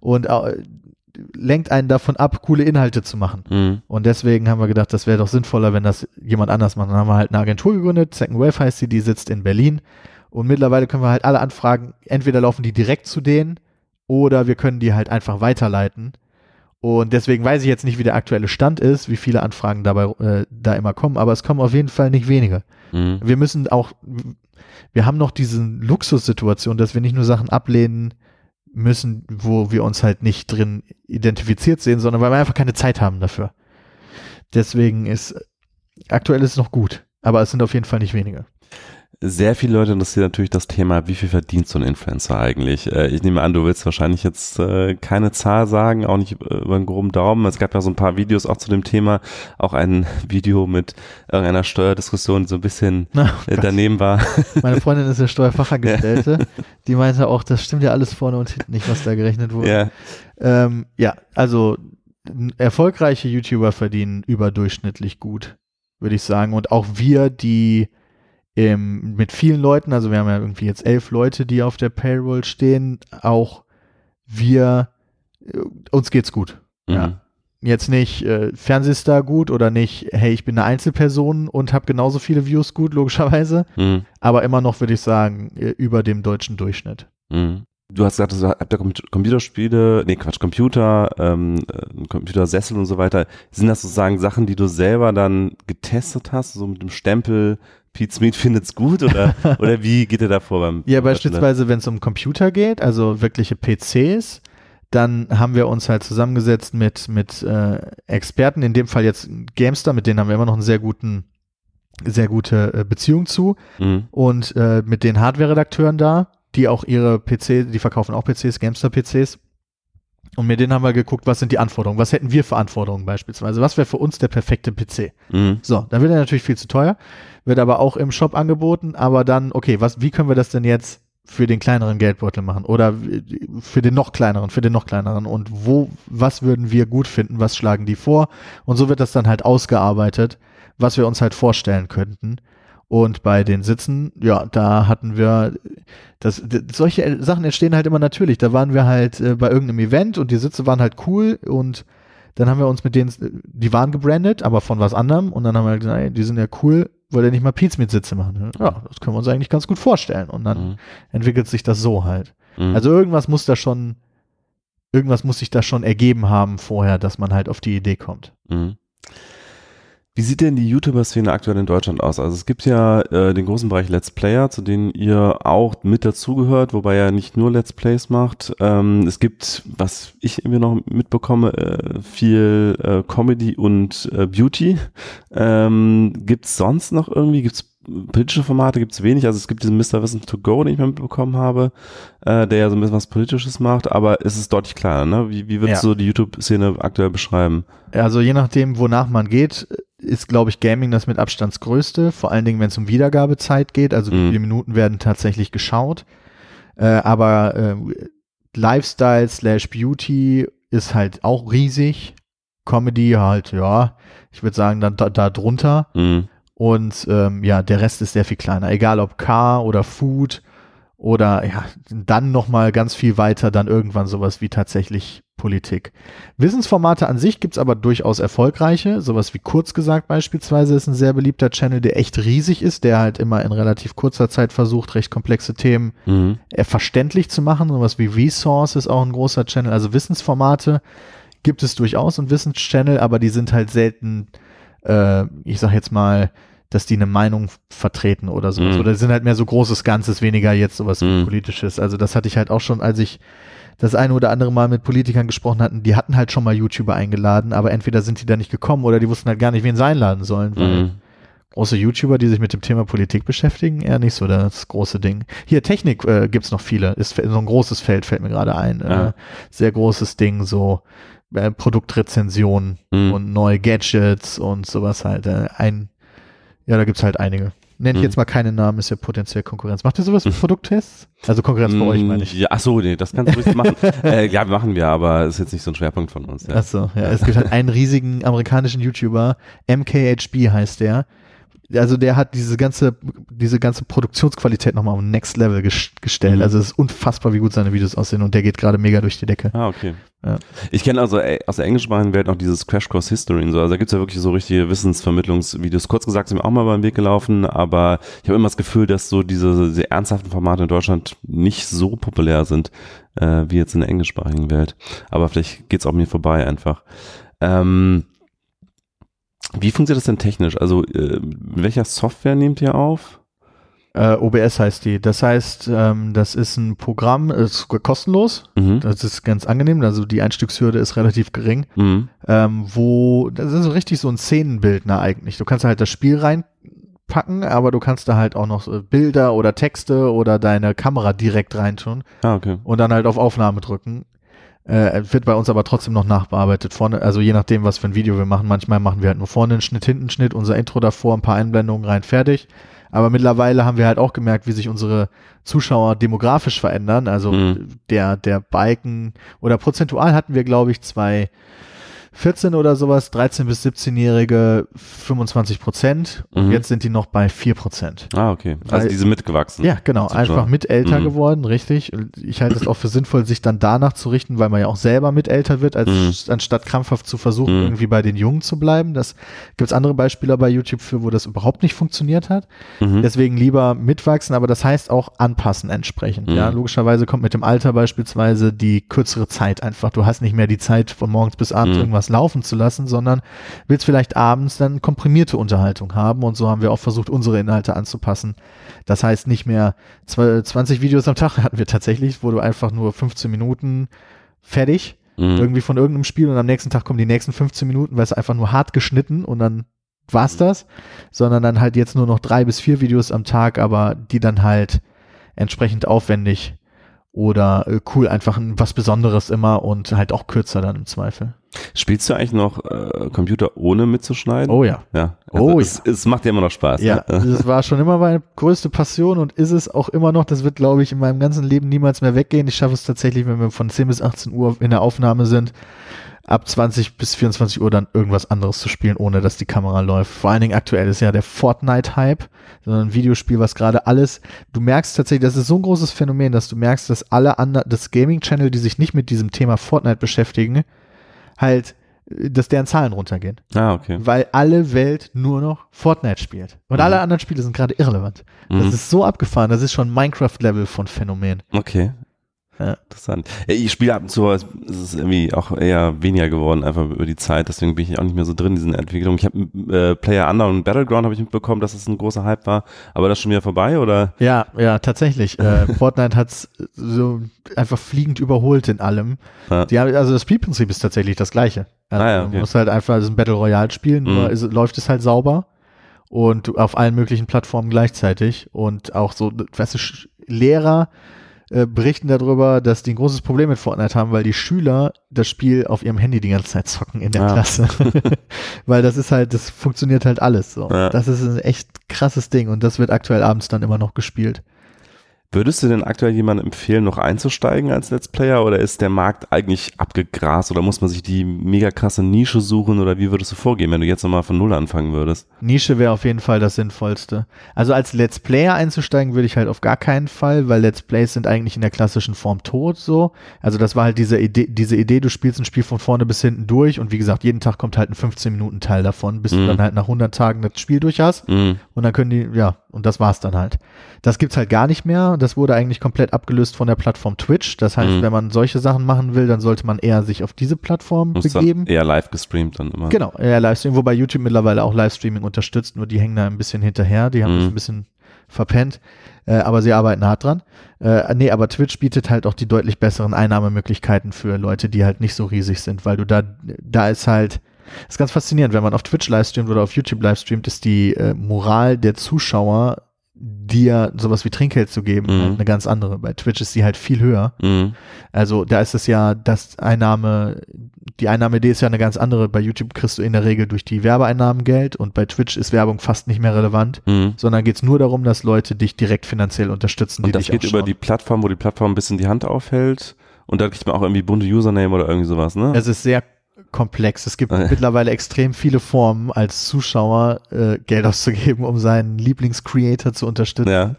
und äh, lenkt einen davon ab, coole Inhalte zu machen. mh, Und deswegen haben wir gedacht, das wäre doch sinnvoller, wenn das jemand anders macht. Dann haben wir halt eine Agentur gegründet, Second Wave heißt sie, die sitzt in Berlin. Und mittlerweile können wir halt alle Anfragen, entweder laufen die direkt zu denen oder wir können die halt einfach weiterleiten. Und deswegen weiß ich jetzt nicht, wie der aktuelle Stand ist, wie viele Anfragen dabei äh, da immer kommen, aber es kommen auf jeden Fall nicht wenige. mh. Wir müssen auch, wir haben noch diese Luxussituation, dass wir nicht nur Sachen ablehnen müssen, wo wir uns halt nicht drin identifiziert sehen, sondern weil wir einfach keine Zeit haben dafür. Deswegen ist aktuell ist es noch gut, aber es sind auf jeden Fall nicht wenige sehr viele Leute interessiert natürlich das Thema, wie viel verdient so ein Influencer eigentlich? Äh, ich nehme an, du willst wahrscheinlich jetzt äh, keine Zahl sagen, auch nicht äh, über einen groben Daumen. Es gab ja so ein paar Videos auch zu dem Thema, auch ein Video mit irgendeiner Steuerdiskussion, die so ein bisschen oh daneben war. Meine Freundin ist ja Steuerfachangestellte, ja. die meinte auch, das stimmt ja alles vorne und hinten nicht, was da gerechnet wurde. Ja, ähm, ja also erfolgreiche YouTuber verdienen überdurchschnittlich gut, würde ich sagen. Und auch wir, die ähm, mit vielen Leuten, also wir haben ja irgendwie jetzt elf Leute, die auf der Payroll stehen, auch wir, äh, uns geht's gut. Mhm. Ja. Jetzt nicht äh, Fernsehstar gut oder nicht, hey, ich bin eine Einzelperson und habe genauso viele Views gut, logischerweise, mhm. aber immer noch, würde ich sagen, äh, über dem deutschen Durchschnitt. Mhm. Du hast gesagt, du habt ja Computerspiele, nee, Quatsch, Computer, ähm, äh, Computersessel und so weiter. Sind das sozusagen Sachen, die du selber dann getestet hast, so mit dem Stempel, Pete Smith findet's gut oder, oder wie geht er da vor beim Ja, beispielsweise, wenn es um Computer geht, also wirkliche PCs, dann haben wir uns halt zusammengesetzt mit, mit äh, Experten, in dem Fall jetzt Gamester, mit denen haben wir immer noch einen sehr guten, sehr gute äh, Beziehung zu mhm. und äh, mit den Hardware-Redakteuren da, die auch ihre PC, die verkaufen auch PCs, Gamester-PCs. Und mit denen haben wir geguckt, was sind die Anforderungen, was hätten wir für Anforderungen beispielsweise, was wäre für uns der perfekte PC. Mhm. So, dann wird er natürlich viel zu teuer wird aber auch im Shop angeboten, aber dann, okay, was, wie können wir das denn jetzt für den kleineren Geldbeutel machen oder für den noch kleineren, für den noch kleineren und wo, was würden wir gut finden, was schlagen die vor und so wird das dann halt ausgearbeitet, was wir uns halt vorstellen könnten. Und bei den Sitzen, ja, da hatten wir, das, solche Sachen entstehen halt immer natürlich. Da waren wir halt äh, bei irgendeinem Event und die Sitze waren halt cool und dann haben wir uns mit denen, die waren gebrandet, aber von was anderem und dann haben wir gesagt, ey, die sind ja cool, wollte er nicht mal Pizza mit Sitze machen. Ja, das können wir uns eigentlich ganz gut vorstellen. Und dann mhm. entwickelt sich das so halt. Mhm. Also irgendwas muss da schon, irgendwas muss sich da schon ergeben haben vorher, dass man halt auf die Idee kommt. Mhm. Wie sieht denn die YouTuber-Szene aktuell in Deutschland aus? Also es gibt ja äh, den großen Bereich Let's Player, zu denen ihr auch mit dazugehört, wobei er nicht nur Let's Plays macht. Ähm, es gibt, was ich irgendwie noch mitbekomme, äh, viel äh, Comedy und äh, Beauty. Ähm, gibt es sonst noch irgendwie, gibt es politische Formate gibt es wenig. Also es gibt diesen Mr. Wissen to Go, den ich mal mitbekommen habe, äh, der ja so ein bisschen was Politisches macht, aber es ist deutlich kleiner. Ne? Wie, wie würdest ja. du die YouTube-Szene aktuell beschreiben? Also je nachdem, wonach man geht, ist, glaube ich, Gaming das mit Abstands größte, vor allen Dingen, wenn es um Wiedergabezeit geht, also wie mhm. viele Minuten werden tatsächlich geschaut. Äh, aber äh, Lifestyle slash Beauty ist halt auch riesig. Comedy halt, ja, ich würde sagen, dann da, da drunter. Mhm. Und ähm, ja, der Rest ist sehr viel kleiner. Egal ob Car oder Food oder ja, dann nochmal ganz viel weiter, dann irgendwann sowas wie tatsächlich Politik. Wissensformate an sich gibt's aber durchaus erfolgreiche. Sowas wie kurz gesagt beispielsweise ist ein sehr beliebter Channel, der echt riesig ist, der halt immer in relativ kurzer Zeit versucht, recht komplexe Themen mhm. Verständlich zu machen. Sowas wie Resource ist auch ein großer Channel. Also Wissensformate gibt es durchaus und Wissenschannel, aber die sind halt selten, äh, ich sag jetzt mal, dass die eine Meinung vertreten oder sowas. Mhm. Oder sind halt mehr so großes Ganzes, weniger jetzt sowas mhm. politisches. Also das hatte ich halt auch schon, als ich das eine oder andere Mal mit Politikern gesprochen hatten, die hatten halt schon mal YouTuber eingeladen, aber entweder sind die da nicht gekommen oder die wussten halt gar nicht, wen sie einladen sollen, weil mhm. große YouTuber, die sich mit dem Thema Politik beschäftigen, eher nicht so das große Ding. Hier, Technik äh, gibt's noch viele, ist so ein großes Feld, fällt mir gerade ein. Äh, ja. Äh, sehr großes Ding, so äh, Produktrezensionen mhm. und neue Gadgets und sowas halt. Äh, ein ja, da gibt's halt einige. Nenne ich hm. jetzt mal keine Namen, ist ja potenziell Konkurrenz. Macht ihr sowas mit Produkttests? Also Konkurrenz bei euch, meine ich. Ja, ach so, nee, das kannst du ruhig machen. äh, ja, machen wir, aber ist jetzt nicht so ein Schwerpunkt von uns. Ja. Ach so, ja, es gibt halt einen riesigen amerikanischen YouTuber, MKHB heißt der also der hat diese ganze, diese ganze Produktionsqualität nochmal auf Next Level gestellt. Mhm. Also es ist unfassbar, wie gut seine Videos aussehen und der geht gerade mega durch die Decke. Ah, okay. Ja. Ich kenne also ey, aus der englischsprachigen Welt noch dieses Crash Course History und so. Also da gibt's ja wirklich so richtige Wissensvermittlungsvideos. Kurz gesagt sind mir auch mal beim Weg gelaufen, aber ich habe immer das Gefühl, dass so diese, diese ernsthaften Formate in Deutschland nicht so populär sind, äh, wie jetzt in der englischsprachigen Welt. Aber vielleicht geht's auch mir vorbei einfach. Ähm, wie funktioniert das denn technisch? Also, äh, welcher Software nehmt ihr auf? Äh, OBS heißt die. Das heißt, ähm, das ist ein Programm, ist kostenlos. Mhm. Das ist ganz angenehm. Also die Einstiegshürde ist relativ gering. Mhm. Ähm, wo, das ist so richtig so ein Szenenbildner eigentlich. Du kannst halt das Spiel reinpacken, aber du kannst da halt auch noch Bilder oder Texte oder deine Kamera direkt reintun. Ah, okay. Und dann halt auf Aufnahme drücken. Äh, wird bei uns aber trotzdem noch nachbearbeitet. Vorne, also je nachdem, was für ein Video wir machen. Manchmal machen wir halt nur vorne einen Schnitt, hinten einen Schnitt, unser Intro davor, ein paar Einblendungen rein, fertig. Aber mittlerweile haben wir halt auch gemerkt, wie sich unsere Zuschauer demografisch verändern. Also mhm. der, der Balken oder prozentual hatten wir, glaube ich, zwei 14 oder sowas, 13 bis 17-Jährige 25 Prozent und mhm. jetzt sind die noch bei 4 Prozent. Ah, okay. Also diese mitgewachsen. Ja, genau. Einfach mit älter mhm. geworden, richtig. Ich halte es auch für sinnvoll, sich dann danach zu richten, weil man ja auch selber mit älter wird, als mhm. anstatt krampfhaft zu versuchen, mhm. irgendwie bei den Jungen zu bleiben. Das gibt es andere Beispiele bei YouTube für, wo das überhaupt nicht funktioniert hat. Mhm. Deswegen lieber mitwachsen, aber das heißt auch anpassen entsprechend. Ja, mhm. logischerweise kommt mit dem Alter beispielsweise die kürzere Zeit einfach. Du hast nicht mehr die Zeit von morgens bis abends irgendwas was laufen zu lassen, sondern willst vielleicht abends dann komprimierte Unterhaltung haben und so haben wir auch versucht, unsere Inhalte anzupassen. Das heißt nicht mehr 20 Videos am Tag hatten wir tatsächlich, wo du einfach nur 15 Minuten fertig mhm. irgendwie von irgendeinem Spiel und am nächsten Tag kommen die nächsten 15 Minuten, weil es einfach nur hart geschnitten und dann war's das, sondern dann halt jetzt nur noch drei bis vier Videos am Tag, aber die dann halt entsprechend aufwendig oder äh, cool, einfach ein, was Besonderes immer und halt auch kürzer dann im Zweifel. Spielst du eigentlich noch äh, Computer ohne mitzuschneiden? Oh ja. Ja. Also oh es, ja. Es macht dir immer noch Spaß. Ja, ne? das war schon immer meine größte Passion und ist es auch immer noch. Das wird, glaube ich, in meinem ganzen Leben niemals mehr weggehen. Ich schaffe es tatsächlich, wenn wir von 10 bis 18 Uhr in der Aufnahme sind, ab 20 bis 24 Uhr dann irgendwas anderes zu spielen, ohne dass die Kamera läuft. Vor allen Dingen aktuell ist ja der Fortnite-Hype, so ein Videospiel, was gerade alles, du merkst tatsächlich, das ist so ein großes Phänomen, dass du merkst, dass alle anderen, das Gaming-Channel, die sich nicht mit diesem Thema Fortnite beschäftigen, halt dass deren Zahlen runtergehen. Ah, okay. Weil alle Welt nur noch Fortnite spielt. Und mhm. alle anderen Spiele sind gerade irrelevant. Mhm. Das ist so abgefahren. Das ist schon Minecraft-Level von Phänomen. Okay. Ja. Interessant. Ich spiele ab und zu, es ist irgendwie auch eher weniger geworden, einfach über die Zeit. Deswegen bin ich auch nicht mehr so drin in diesen Entwicklungen. Ich habe äh, Player Unknown und Battleground habe ich mitbekommen, dass es das ein großer Hype war. Aber das ist schon wieder vorbei, oder? Ja, ja, tatsächlich. äh, Fortnite hat so einfach fliegend überholt in allem. Ja. Die haben, also das Spielprinzip ist tatsächlich das gleiche. Also, ah, ja, okay. Du musst halt einfach, das ist ein Battle Royale spielen, nur mhm. ist, läuft es halt sauber und auf allen möglichen Plattformen gleichzeitig und auch so, weißt du, Lehrer äh, berichten darüber, dass die ein großes Problem mit Fortnite haben, weil die Schüler das Spiel auf ihrem Handy die ganze Zeit zocken in der ja. Klasse. weil das ist halt, das funktioniert halt alles so. Ja. Das ist ein echt krasses Ding und das wird aktuell abends dann immer noch gespielt. Würdest du denn aktuell jemandem empfehlen, noch einzusteigen als Let's Player oder ist der Markt eigentlich abgegrast oder muss man sich die mega krasse Nische suchen oder wie würdest du vorgehen, wenn du jetzt nochmal von Null anfangen würdest? Nische wäre auf jeden Fall das Sinnvollste. Also als Let's Player einzusteigen würde ich halt auf gar keinen Fall, weil Let's Plays sind eigentlich in der klassischen Form tot so. Also das war halt diese Idee, diese Idee, du spielst ein Spiel von vorne bis hinten durch und wie gesagt, jeden Tag kommt halt ein 15 Minuten Teil davon, bis mm. du mhm. dann halt nach 100 Tagen das Spiel durch hast mm. und dann können die, ja, und das war's dann halt. Das gibt's halt gar nicht mehr. Das wurde eigentlich komplett abgelöst von der Plattform Twitch. Das heißt, mhm. wenn man solche Sachen machen will, dann sollte man eher sich auf diese Plattform Muss begeben. Eher live gestreamt dann immer. Genau, eher Livestream, wobei YouTube mittlerweile auch Livestreaming unterstützt, nur die hängen da ein bisschen hinterher. Die haben mhm. das ein bisschen verpennt. Äh, aber sie arbeiten hart dran. Äh, nee, aber Twitch bietet halt auch die deutlich besseren Einnahmemöglichkeiten für Leute, die halt nicht so riesig sind, weil du da, da ist halt, das ist ganz faszinierend, wenn man auf Twitch livestreamt oder auf YouTube livestreamt, ist die äh, Moral der Zuschauer dir sowas wie Trinkgeld zu geben, mhm. halt eine ganz andere. Bei Twitch ist sie halt viel höher. Mhm. Also da ist es ja, das Einnahme, die Einnahmeidee ist ja eine ganz andere. Bei YouTube kriegst du in der Regel durch die Werbeeinnahmen Geld und bei Twitch ist Werbung fast nicht mehr relevant, mhm. sondern geht es nur darum, dass Leute dich direkt finanziell unterstützen. Und das geht über die Plattform, wo die Plattform ein bisschen die Hand aufhält und da kriegt man auch irgendwie bunte Username oder irgendwie sowas, ne? Es ist sehr komplex. Es gibt mittlerweile extrem viele Formen, als Zuschauer äh, Geld auszugeben, um seinen Lieblingscreator zu unterstützen. Ja.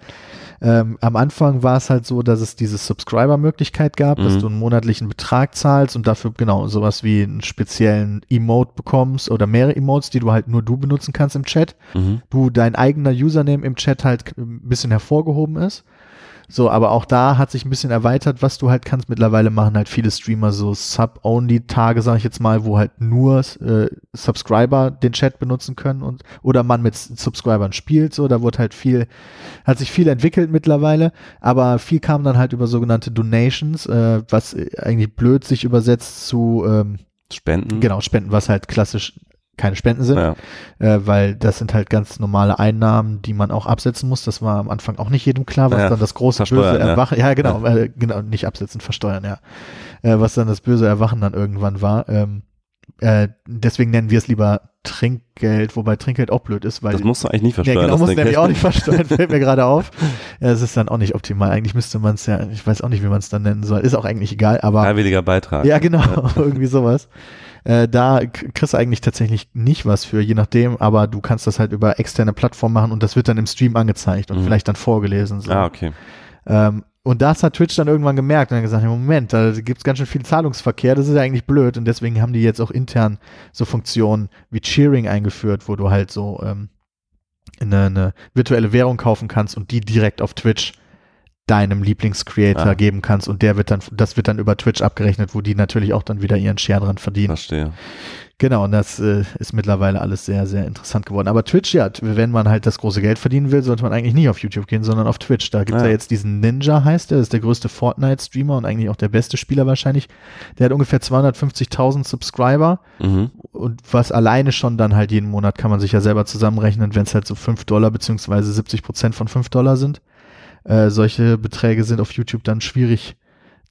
Ähm, am Anfang war es halt so, dass es diese Subscriber-Möglichkeit gab, mhm. dass du einen monatlichen Betrag zahlst und dafür genau sowas wie einen speziellen Emote bekommst oder mehrere Emotes, die du halt nur du benutzen kannst im Chat. Mhm. Du dein eigener Username im Chat halt ein bisschen hervorgehoben ist So, aber auch da hat sich ein bisschen erweitert, was du halt kannst. Mittlerweile machen halt viele Streamer so Sub-Only-Tage, sag ich jetzt mal, wo halt nur äh, Subscriber den Chat benutzen können und oder man mit Subscribern spielt. So, da wurde halt viel, hat sich viel entwickelt mittlerweile, aber viel kam dann halt über sogenannte Donations, äh, was eigentlich blöd sich übersetzt zu ähm, Spenden. Genau, Spenden, was halt klassisch keine Spenden sind, Ja. äh, weil das sind halt ganz normale Einnahmen, die man auch absetzen muss. Das war am Anfang auch nicht jedem klar, was Ja, dann das große böse. Erwachen, ja, genau, Äh, genau, nicht absetzen, versteuern, ja, äh, was dann das böse Erwachen dann irgendwann war. Ähm, äh, deswegen nennen wir es lieber Trinkgeld, wobei Trinkgeld auch blöd ist, weil Das musst du eigentlich nicht ja, versteuern. genau, das muss Ding. nämlich auch nicht versteuern, fällt mir gerade auf. Ja, es ist dann auch nicht optimal. Eigentlich müsste man es ja, ich weiß auch nicht, wie man es dann nennen soll. Ist auch eigentlich egal, aber Freiwilliger Beitrag. ja, genau, irgendwie sowas. Äh, da kriegst du eigentlich tatsächlich nicht was für, je nachdem, aber du kannst das halt über externe Plattformen machen und das wird dann im Stream angezeigt und Mhm. vielleicht dann vorgelesen. So. Ah, okay. Ähm, und das hat Twitch dann irgendwann gemerkt und dann gesagt, ja, Moment, da gibt's ganz schön viel Zahlungsverkehr, das ist ja eigentlich blöd und deswegen haben die jetzt auch intern so Funktionen wie Cheering eingeführt, wo du halt so ähm, eine, eine virtuelle Währung kaufen kannst und die direkt auf Twitch deinem Lieblingscreator Ah. geben kannst und der wird dann, das wird dann über Twitch abgerechnet, wo die natürlich auch dann wieder ihren Share dran verdienen. Verstehe. Genau, und das äh, ist mittlerweile alles sehr, sehr interessant geworden. Aber Twitch, ja, wenn man halt das große Geld verdienen will, sollte man eigentlich nicht auf YouTube gehen, sondern auf Twitch. Da gibt's Ah. ja jetzt diesen Ninja, heißt der, das ist der größte Fortnite-Streamer und eigentlich auch der beste Spieler wahrscheinlich. Der hat ungefähr 250.000 Subscriber Mhm. und was alleine schon dann halt jeden Monat kann man sich ja selber zusammenrechnen, wenn es halt so 5 Dollar beziehungsweise 70 Prozent von 5 Dollar sind. Äh, solche Beträge sind auf YouTube dann schwierig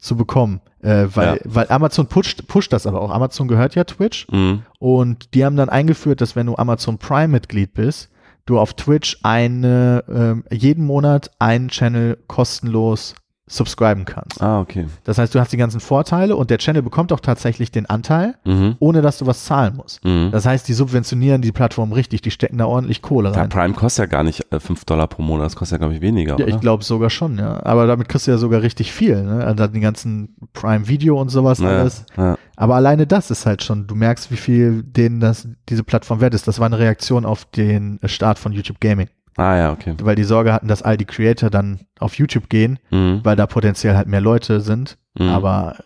zu bekommen, äh, weil, Ja. weil Amazon pusht, pusht das aber auch. Amazon gehört ja Twitch Mhm. und die haben dann eingeführt, dass wenn du Amazon Prime-Mitglied bist, du auf Twitch eine, ähm, jeden Monat einen Channel kostenlos subscriben kannst. Ah, okay. Das heißt, du hast die ganzen Vorteile und der Channel bekommt auch tatsächlich den Anteil, Mhm. ohne dass du was zahlen musst. Mhm. Das heißt, die subventionieren die Plattform richtig, die stecken da ordentlich Kohle Ja, rein. Prime kostet ja gar nicht äh, 5 Dollar pro Monat, das kostet ja, glaube ich, weniger. Ja, oder? ich glaube sogar schon, ja. Aber damit kriegst du ja sogar richtig viel, ne? Also die ganzen Prime-Video und sowas Naja, alles. ja. Aber alleine das ist halt schon, du merkst, wie viel denen das, diese Plattform wert ist. Das war eine Reaktion auf den Start von YouTube Gaming. Ah, ja, okay. Weil die Sorge hatten, dass all die Creator dann auf YouTube gehen, Mhm. weil da potenziell halt mehr Leute sind. Mhm. Aber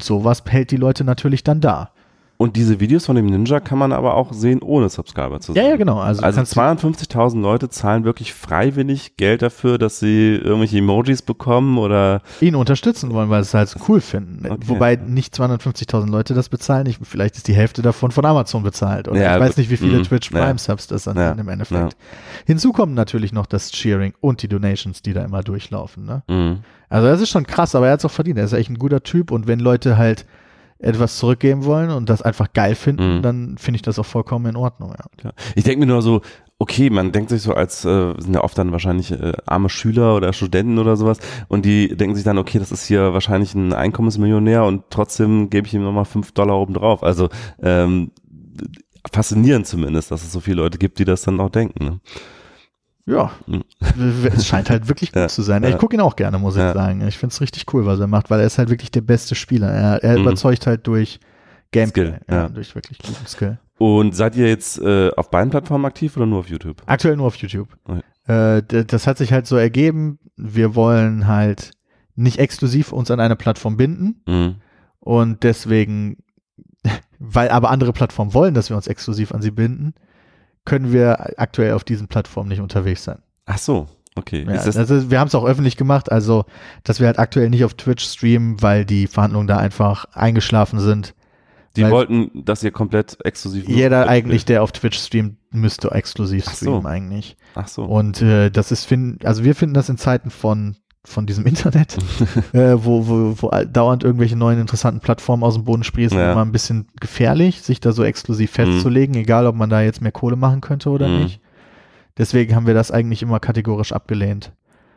sowas hält die Leute natürlich dann da. Und diese Videos von dem Ninja kann man aber auch sehen, ohne Subscriber zu sein. Ja, ja, genau. Also, Also kannst 52.000 Leute zahlen wirklich freiwillig Geld dafür, dass sie irgendwelche Emojis bekommen oder ihn unterstützen wollen, weil sie es halt so cool finden. Okay. Wobei nicht 250.000 Leute das bezahlen. Ich, vielleicht ist die Hälfte davon von Amazon bezahlt. Oder Ja, ich weiß gut. nicht, wie viele Mhm. Twitch Ja. Prime Subs das dann Ja. im Endeffekt. Hinzu kommen natürlich noch das Cheering und die Donations, die da immer durchlaufen. Ne? Mhm. Also das ist schon krass, aber er hat es auch verdient. Er ist echt ein guter Typ und wenn Leute halt etwas zurückgeben wollen und das einfach geil finden, Mhm. dann finde ich das auch vollkommen in Ordnung. Ja. Ich denke mir nur so, okay, man denkt sich so als, äh, sind ja oft dann wahrscheinlich äh, arme Schüler oder Studenten oder sowas und die denken sich dann, okay, das ist hier wahrscheinlich ein Einkommensmillionär und trotzdem gebe ich ihm nochmal fünf Dollar oben drauf. Also ähm, faszinierend zumindest, dass es so viele Leute gibt, die das dann auch denken. Ne? Ja, Mhm. es scheint halt wirklich gut Ja, zu sein. ja. Ich gucke ihn auch gerne, muss Ja. ich sagen. Ich finde es richtig cool, was er macht, weil er ist halt wirklich der beste Spieler. Er, er Mhm. überzeugt halt durch Gameplay, Skill, ja, ja. durch wirklich guten Skill. Und seid ihr jetzt äh, auf beiden Plattformen aktiv oder nur auf YouTube? Aktuell nur auf YouTube. Okay. Äh, das hat sich halt so ergeben. Wir wollen halt nicht exklusiv uns an eine Plattform binden Mhm. und deswegen, weil aber andere Plattformen wollen, dass wir uns exklusiv an sie binden, können wir aktuell auf diesen Plattformen nicht unterwegs sein. Ach so, okay. Ja, ist, wir haben es auch öffentlich gemacht, also dass wir halt aktuell nicht auf Twitch streamen, weil die Verhandlungen da einfach eingeschlafen sind. die weil- wollten, dass ihr komplett exklusiv Jeder eigentlich, der auf Twitch streamt, müsste exklusiv Ach so. streamen eigentlich. Ach so. Und äh, das ist, finden, also wir finden das in Zeiten von von diesem Internet, äh, wo, wo, wo dauernd irgendwelche neuen interessanten Plattformen aus dem Boden sprießen, Ja. immer ein bisschen gefährlich, sich da so exklusiv festzulegen, egal ob man da jetzt mehr Kohle machen könnte oder Mhm. nicht. Deswegen haben wir das eigentlich immer kategorisch abgelehnt.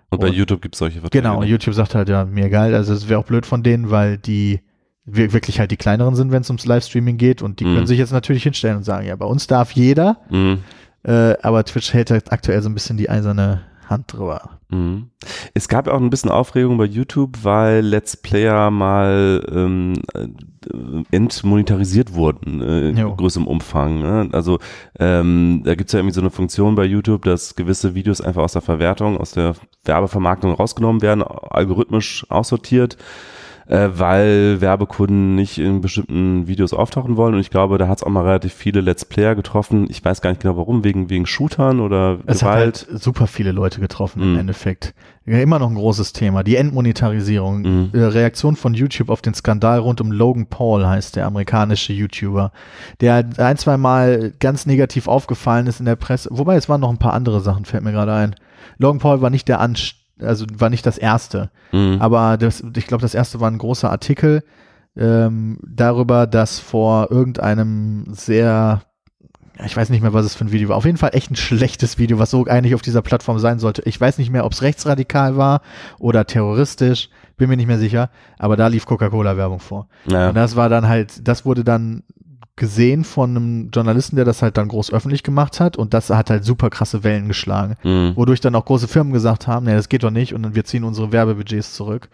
Und bei Und- YouTube gibt es solche Verträge. Genau? YouTube sagt halt, ja, mir egal. Also es wäre auch blöd von denen, weil die wir- wirklich halt die kleineren sind, wenn es ums Livestreaming geht. Und die Mhm. können sich jetzt natürlich hinstellen und sagen, ja, bei uns darf jeder, Mhm. äh, aber Twitch hält halt aktuell so ein bisschen die eiserne Hand drüber. Mhm. Es gab ja auch ein bisschen Aufregung bei YouTube, weil Let's Player mal ähm, äh, entmonetarisiert wurden äh, in Jo. größerem Umfang. Ne? Also ähm, da gibt's ja irgendwie so eine Funktion bei YouTube, dass gewisse Videos einfach aus der Verwertung, aus der Werbevermarktung rausgenommen werden, algorithmisch aussortiert äh, weil Werbekunden nicht in bestimmten Videos auftauchen wollen. Und ich glaube, da hat es auch mal relativ viele Let's Player getroffen. Ich weiß gar nicht genau warum, wegen, wegen Shootern oder es Gewalt. hat halt super viele Leute getroffen mhm. im Endeffekt. Ja, immer noch ein großes Thema. Die Endmonetarisierung. Mhm. Äh, Reaktion von YouTube auf den Skandal rund um Logan Paul heißt der amerikanische YouTuber, der ein, zwei Mal ganz negativ aufgefallen ist in der Presse. Wobei es waren noch ein paar andere Sachen, fällt mir gerade ein. Logan Paul war nicht der Anst also war nicht das erste. Mhm. Aber das, ich glaube, das erste war ein großer Artikel ähm, darüber, dass vor irgendeinem sehr, ich weiß nicht mehr, was es für ein Video war. Auf jeden Fall echt ein schlechtes Video, was so eigentlich auf dieser Plattform sein sollte. Ich weiß nicht mehr, ob es rechtsradikal war oder terroristisch, bin mir nicht mehr sicher. Aber da lief Coca-Cola-Werbung vor. Ja. Und das war dann halt, das wurde dann gesehen von einem Journalisten, der das halt dann groß öffentlich gemacht hat und das hat halt super krasse Wellen geschlagen, mhm. wodurch dann auch große Firmen gesagt haben, nee, das geht doch nicht und dann wir ziehen unsere Werbebudgets zurück.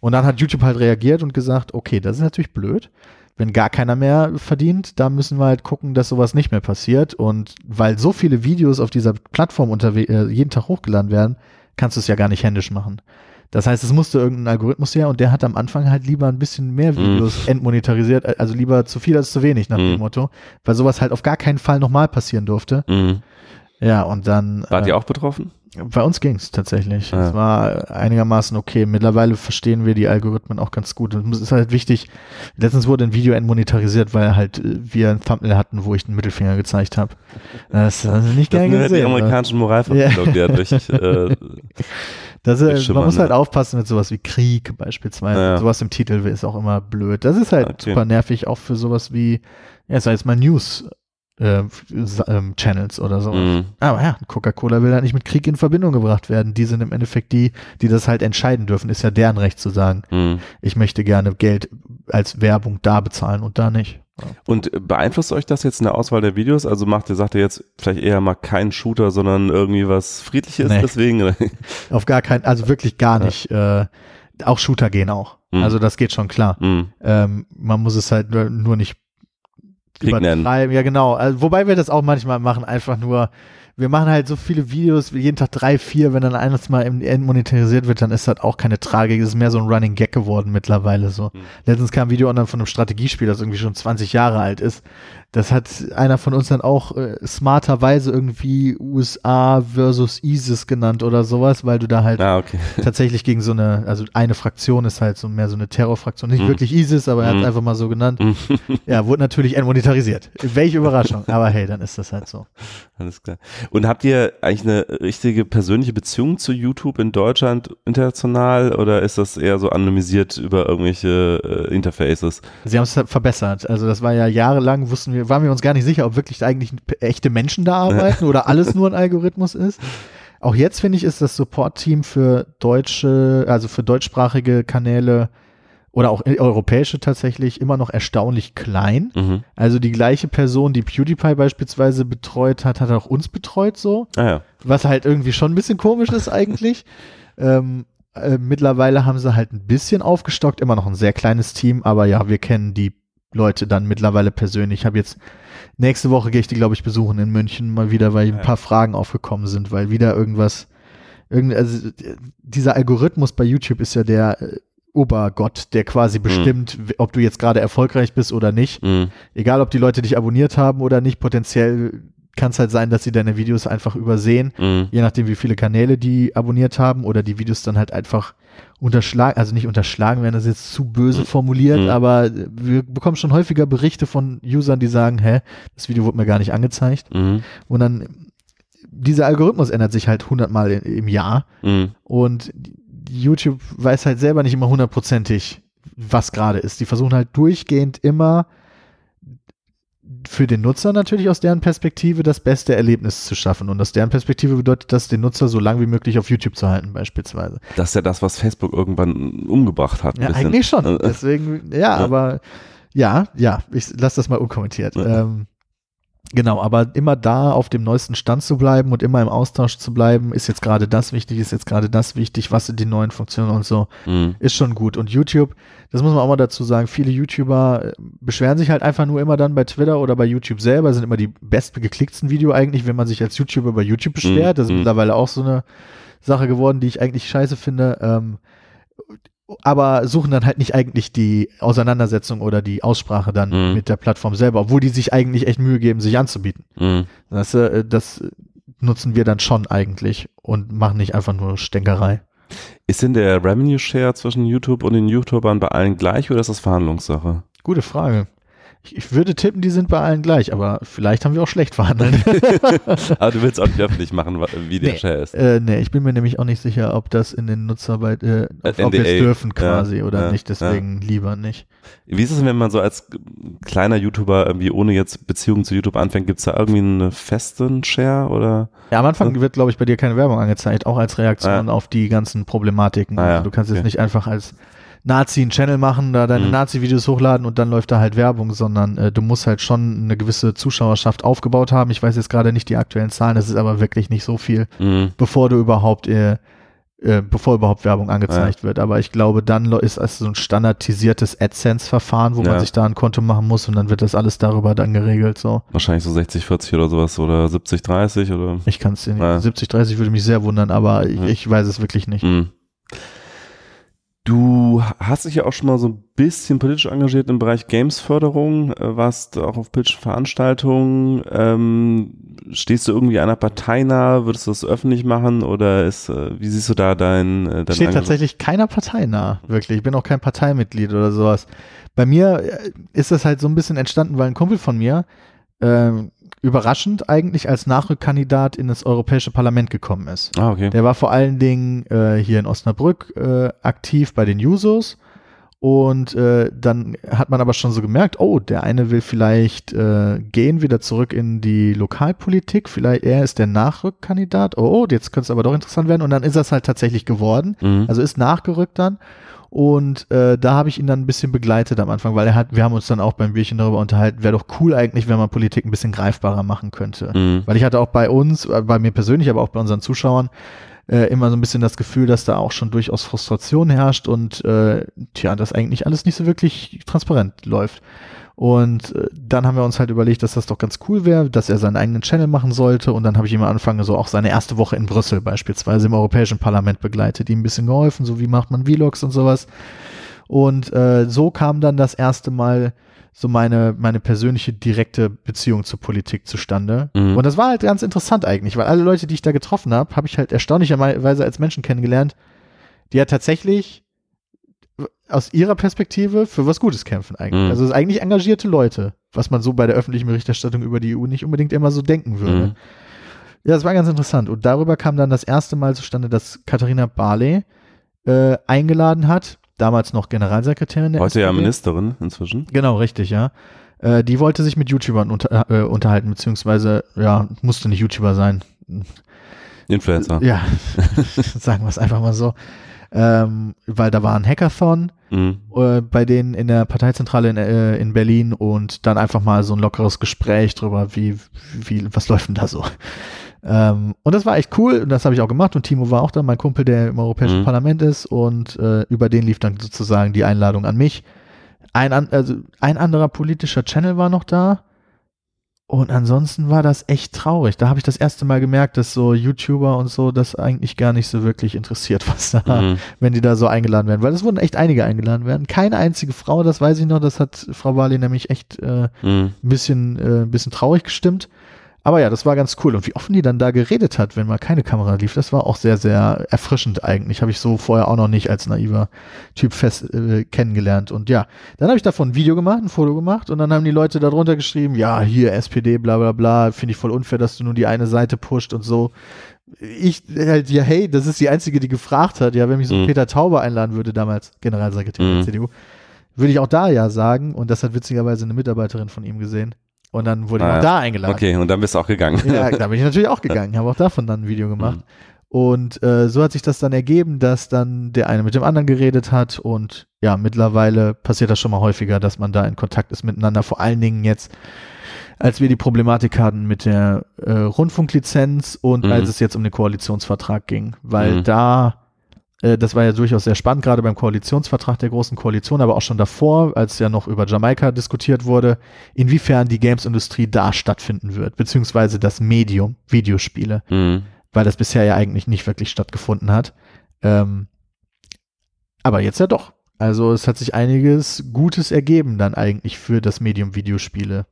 Und dann hat YouTube halt reagiert und gesagt, okay, das ist natürlich blöd. Wenn gar keiner mehr verdient, da müssen wir halt gucken, dass sowas nicht mehr passiert. Und weil so viele Videos auf dieser Plattform äh, jeden Tag hochgeladen werden, kannst du es ja gar nicht händisch machen. Das heißt, es musste irgendein Algorithmus her und der hat am Anfang halt lieber ein bisschen mehr Videos mm. entmonetarisiert, also lieber zu viel als zu wenig nach mm. dem mhm. Motto, weil sowas halt auf gar keinen Fall nochmal passieren durfte. Mm. Ja, und dann. Wart äh, ihr auch betroffen? Bei uns ging es tatsächlich. Es war einigermaßen okay. Mittlerweile verstehen wir die Algorithmen auch ganz gut. Und es ist halt wichtig. Letztens wurde ein Video entmonetarisiert, weil halt äh, wir ein Thumbnail hatten, wo ich den Mittelfinger gezeigt habe. Das ist nicht gern gesehen. Die amerikanischen Moralverhandlungen, ja. die durch. Äh, das, ist, man muss halt aufpassen mit sowas wie Krieg beispielsweise. Ja. Sowas im Titel ist auch immer blöd. Das ist halt okay. super nervig, auch für sowas wie, ja, sei es mal News äh, ähm, Channels oder so. Mhm. Aber ja, Coca-Cola will halt nicht mit Krieg in Verbindung gebracht werden. Die sind im Endeffekt die, die das halt entscheiden dürfen. Ist ja deren Recht zu sagen, mhm. ich möchte gerne Geld als Werbung da bezahlen und da nicht. Und beeinflusst euch das jetzt in der Auswahl der Videos? Also macht ihr, sagt ihr jetzt vielleicht eher mal keinen Shooter, sondern irgendwie was Friedliches nee. deswegen? Auf gar keinen, also wirklich gar nicht. Ja. Äh, auch Shooter gehen auch. Mhm. Also das geht schon klar. Mhm. Ähm, man muss es halt nur, nur nicht übertreiben. Ja, genau. Also, wobei wir das auch manchmal machen, einfach nur, wir machen halt so viele Videos, jeden Tag drei, vier, wenn dann eines mal monetarisiert wird, dann ist das auch keine Tragik, es ist mehr so ein Running Gag geworden mittlerweile so. Mhm. Letztens kam ein Video online von einem Strategiespiel, das irgendwie schon 20 Jahre alt ist, das hat einer von uns dann auch äh, smarterweise irgendwie USA versus ISIS genannt oder sowas, weil du da halt ah, okay. tatsächlich gegen so eine, also eine Fraktion ist halt so mehr so eine Terrorfraktion. Nicht mm. wirklich ISIS, aber er hat es mm. einfach mal so genannt. Mm. ja, wurde natürlich entmonetarisiert. Welche Überraschung. aber hey, dann ist das halt so. Alles klar. Und habt ihr eigentlich eine richtige persönliche Beziehung zu YouTube in Deutschland international oder ist das eher so anonymisiert über irgendwelche äh, Interfaces? Sie haben es verbessert. Also das war ja jahrelang, wussten wir waren wir uns gar nicht sicher, ob wirklich eigentlich echte Menschen da arbeiten oder alles nur ein Algorithmus ist. Auch jetzt finde ich, ist das Support-Team für deutsche, also für deutschsprachige Kanäle oder auch europäische tatsächlich immer noch erstaunlich klein. Mhm. Also die gleiche Person, die PewDiePie beispielsweise betreut hat, hat auch uns betreut so. Ah ja. Was halt irgendwie schon ein bisschen komisch ist eigentlich. ähm, äh, mittlerweile haben sie halt ein bisschen aufgestockt, immer noch ein sehr kleines Team, aber ja, wir kennen die Leute dann mittlerweile persönlich. Ich habe jetzt nächste Woche gehe ich die, glaube ich, besuchen in München mal wieder, weil ein paar Fragen aufgekommen sind, weil wieder irgendwas, irgend, also dieser Algorithmus bei YouTube ist ja der äh, Obergott, der quasi mhm. bestimmt, ob du jetzt gerade erfolgreich bist oder nicht. Mhm. Egal, ob die Leute dich abonniert haben oder nicht, potenziell kann es halt sein, dass sie deine Videos einfach übersehen, mhm. je nachdem, wie viele Kanäle die abonniert haben oder die Videos dann halt einfach unterschlagen, also nicht unterschlagen werden, das ist jetzt zu böse formuliert, mhm. aber wir bekommen schon häufiger Berichte von Usern, die sagen, hä, das Video wurde mir gar nicht angezeigt. Mhm. Und dann, dieser Algorithmus ändert sich halt hundertmal im Jahr mhm. und YouTube weiß halt selber nicht immer hundertprozentig, was gerade ist. Die versuchen halt durchgehend immer für den Nutzer natürlich aus deren Perspektive das beste Erlebnis zu schaffen. Und aus deren Perspektive bedeutet das, den Nutzer so lange wie möglich auf YouTube zu halten, beispielsweise. Das ist ja das, was Facebook irgendwann umgebracht hat. Ja, eigentlich schon. Deswegen, ja, ja, aber ja, ja, ich lasse das mal unkommentiert. Ja. Ähm, Genau, aber immer da auf dem neuesten Stand zu bleiben und immer im Austausch zu bleiben, ist jetzt gerade das wichtig, ist jetzt gerade das wichtig, was sind die neuen Funktionen und so, mhm. ist schon gut. Und YouTube, das muss man auch mal dazu sagen, viele YouTuber äh, beschweren sich halt einfach nur immer dann bei Twitter oder bei YouTube selber, sind immer die bestgeklicktsten Video eigentlich, wenn man sich als YouTuber bei YouTube beschwert. Mhm. Das ist mhm. mittlerweile auch so eine Sache geworden, die ich eigentlich scheiße finde. Ähm, aber suchen dann halt nicht eigentlich die Auseinandersetzung oder die Aussprache dann mhm. mit der Plattform selber, obwohl die sich eigentlich echt Mühe geben, sich anzubieten. Mhm. Das, äh, das nutzen wir dann schon eigentlich und machen nicht einfach nur Stänkerei. Ist denn der Revenue Share zwischen YouTube und den YouTubern bei allen gleich oder ist das Verhandlungssache? Gute Frage. Ich, würde tippen, die sind bei allen gleich, aber vielleicht haben wir auch schlecht verhandelt. aber du willst auch nicht öffentlich machen, wie der nee, Share ist. Äh, nee, ich bin mir nämlich auch nicht sicher, ob das in den Nutzerarbeit, äh, ob, ob wir es dürfen quasi ja, oder ja, nicht, deswegen ja. lieber nicht. Wie ist es, wenn man so als kleiner YouTuber irgendwie ohne jetzt Beziehung zu YouTube anfängt, gibt es da irgendwie einen festen Share oder? Ja, am Anfang wird, glaube ich, bei dir keine Werbung angezeigt, auch als Reaktion auf die ganzen Problematiken. Ah, also du kannst okay. jetzt nicht einfach als Nazi einen Channel machen, da deine mhm. Nazi-Videos hochladen und dann läuft da halt Werbung, sondern äh, du musst halt schon eine gewisse Zuschauerschaft aufgebaut haben. Ich weiß jetzt gerade nicht die aktuellen Zahlen, das ist aber wirklich nicht so viel, mhm. bevor du überhaupt äh, äh, bevor überhaupt Werbung angezeigt ja. wird. Aber ich glaube, dann ist es so ein standardisiertes AdSense-Verfahren, wo ja. man sich da ein Konto machen muss und dann wird das alles darüber dann geregelt. So. Wahrscheinlich so 60, 40 oder sowas oder 70, 30 oder? Ich kann es dir nicht. Ja. 70, 30 würde mich sehr wundern, aber ich, ich weiß es wirklich nicht. Mhm. Du hast dich ja auch schon mal so ein bisschen politisch engagiert im Bereich Gamesförderung, äh, warst auch auf politischen Veranstaltungen. Ähm, stehst du irgendwie einer Partei nah? Würdest du das öffentlich machen oder ist, äh, wie siehst du da dein, äh, dein Steht tatsächlich keiner Partei nah, wirklich. Ich bin auch kein Parteimitglied oder sowas. Bei mir ist das halt so ein bisschen entstanden, weil ein Kumpel von mir ähm, überraschend eigentlich als Nachrückkandidat in das Europäische Parlament gekommen ist. Ah, okay. Der war vor allen Dingen äh, hier in Osnabrück äh, aktiv bei den Jusos und äh, dann hat man aber schon so gemerkt, oh, der eine will vielleicht äh, gehen wieder zurück in die Lokalpolitik, vielleicht er ist der Nachrückkandidat. Oh, jetzt könnte es aber doch interessant werden und dann ist das halt tatsächlich geworden. Mhm. Also ist nachgerückt dann und äh, da habe ich ihn dann ein bisschen begleitet am Anfang, weil er hat, wir haben uns dann auch beim Bierchen darüber unterhalten, wäre doch cool eigentlich, wenn man Politik ein bisschen greifbarer machen könnte. Mhm. Weil ich hatte auch bei uns, äh, bei mir persönlich, aber auch bei unseren Zuschauern, äh, immer so ein bisschen das Gefühl, dass da auch schon durchaus Frustration herrscht und äh, tja, dass eigentlich alles nicht so wirklich transparent läuft. Und äh, dann haben wir uns halt überlegt, dass das doch ganz cool wäre, dass er seinen eigenen Channel machen sollte. Und dann habe ich ihm angefangen, so auch seine erste Woche in Brüssel beispielsweise im Europäischen Parlament begleitet, ihm ein bisschen geholfen, so wie macht man Vlogs und sowas. Und äh, so kam dann das erste Mal so meine, meine persönliche direkte Beziehung zur Politik zustande. Mhm. Und das war halt ganz interessant eigentlich, weil alle Leute, die ich da getroffen habe, habe ich halt erstaunlicherweise als Menschen kennengelernt, die ja tatsächlich aus ihrer Perspektive für was Gutes kämpfen eigentlich. Mhm. Also es ist eigentlich engagierte Leute, was man so bei der öffentlichen Berichterstattung über die EU nicht unbedingt immer so denken würde. Mhm. Ja, das war ganz interessant. Und darüber kam dann das erste Mal zustande, dass Katharina Barley äh, eingeladen hat, damals noch Generalsekretärin der Heute SPD. ja Ministerin inzwischen. Genau, richtig, ja. Äh, die wollte sich mit YouTubern unter, äh, unterhalten, beziehungsweise, ja, musste nicht YouTuber sein. Influencer. Ja, sagen wir es einfach mal so ähm, weil da war ein Hackathon mhm. äh, bei denen in der Parteizentrale in, äh, in Berlin und dann einfach mal so ein lockeres Gespräch drüber, wie, wie, was läuft denn da so? Ähm, und das war echt cool und das habe ich auch gemacht und Timo war auch da, mein Kumpel, der im Europäischen mhm. Parlament ist und äh, über den lief dann sozusagen die Einladung an mich. Ein, also ein anderer politischer Channel war noch da und ansonsten war das echt traurig. Da habe ich das erste Mal gemerkt, dass so YouTuber und so das eigentlich gar nicht so wirklich interessiert, was da, mhm. wenn die da so eingeladen werden. Weil es wurden echt einige eingeladen werden. Keine einzige Frau, das weiß ich noch, das hat Frau Wali nämlich echt äh, mhm. ein bisschen, äh, ein bisschen traurig gestimmt. Aber ja, das war ganz cool. Und wie offen die dann da geredet hat, wenn mal keine Kamera lief, das war auch sehr, sehr erfrischend eigentlich. Habe ich so vorher auch noch nicht als naiver Typ fest äh, kennengelernt. Und ja, dann habe ich davon ein Video gemacht, ein Foto gemacht und dann haben die Leute darunter geschrieben, ja, hier SPD, bla bla bla, finde ich voll unfair, dass du nur die eine Seite pusht und so. Ich halt, ja, hey, das ist die Einzige, die gefragt hat, ja, wenn mich so mhm. Peter Tauber einladen würde, damals Generalsekretär mhm. der CDU, würde ich auch da ja sagen. Und das hat witzigerweise eine Mitarbeiterin von ihm gesehen. Und dann wurde ah, ich auch da eingeladen. Okay, und dann bist du auch gegangen. Ja, da bin ich natürlich auch gegangen, habe auch davon dann ein Video gemacht. Mhm. Und äh, so hat sich das dann ergeben, dass dann der eine mit dem anderen geredet hat und ja, mittlerweile passiert das schon mal häufiger, dass man da in Kontakt ist miteinander. Vor allen Dingen jetzt, als wir die Problematik hatten mit der äh, Rundfunklizenz und mhm. als es jetzt um den Koalitionsvertrag ging, weil mhm. da das war ja durchaus sehr spannend, gerade beim Koalitionsvertrag der Großen Koalition, aber auch schon davor, als ja noch über Jamaika diskutiert wurde, inwiefern die Gamesindustrie da stattfinden wird, beziehungsweise das Medium, Videospiele. Mhm. weil das bisher ja eigentlich nicht wirklich stattgefunden hat. Ähm, aber jetzt ja doch. Also es hat sich einiges Gutes ergeben dann eigentlich für das Medium Videospiele.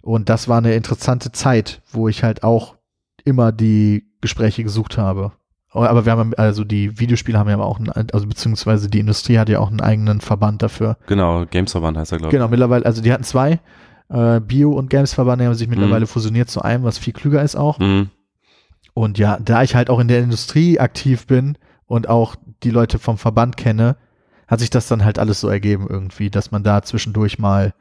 Und das war eine interessante Zeit, wo ich halt auch immer die Gespräche gesucht habe. Aber wir haben, also die Videospiele haben ja auch, einen, also beziehungsweise die Industrie hat ja auch einen eigenen Verband dafür. Genau, Games-Verband heißt er, glaube ich. Genau, mittlerweile, also die hatten zwei, äh, Bio- und Games-Verband, die haben sich mittlerweile mhm. fusioniert zu einem, was viel klüger ist auch. Mhm. Und ja, da ich halt auch in der Industrie aktiv bin und auch die Leute vom Verband kenne, hat sich das dann halt alles so ergeben irgendwie, dass man da zwischendurch mal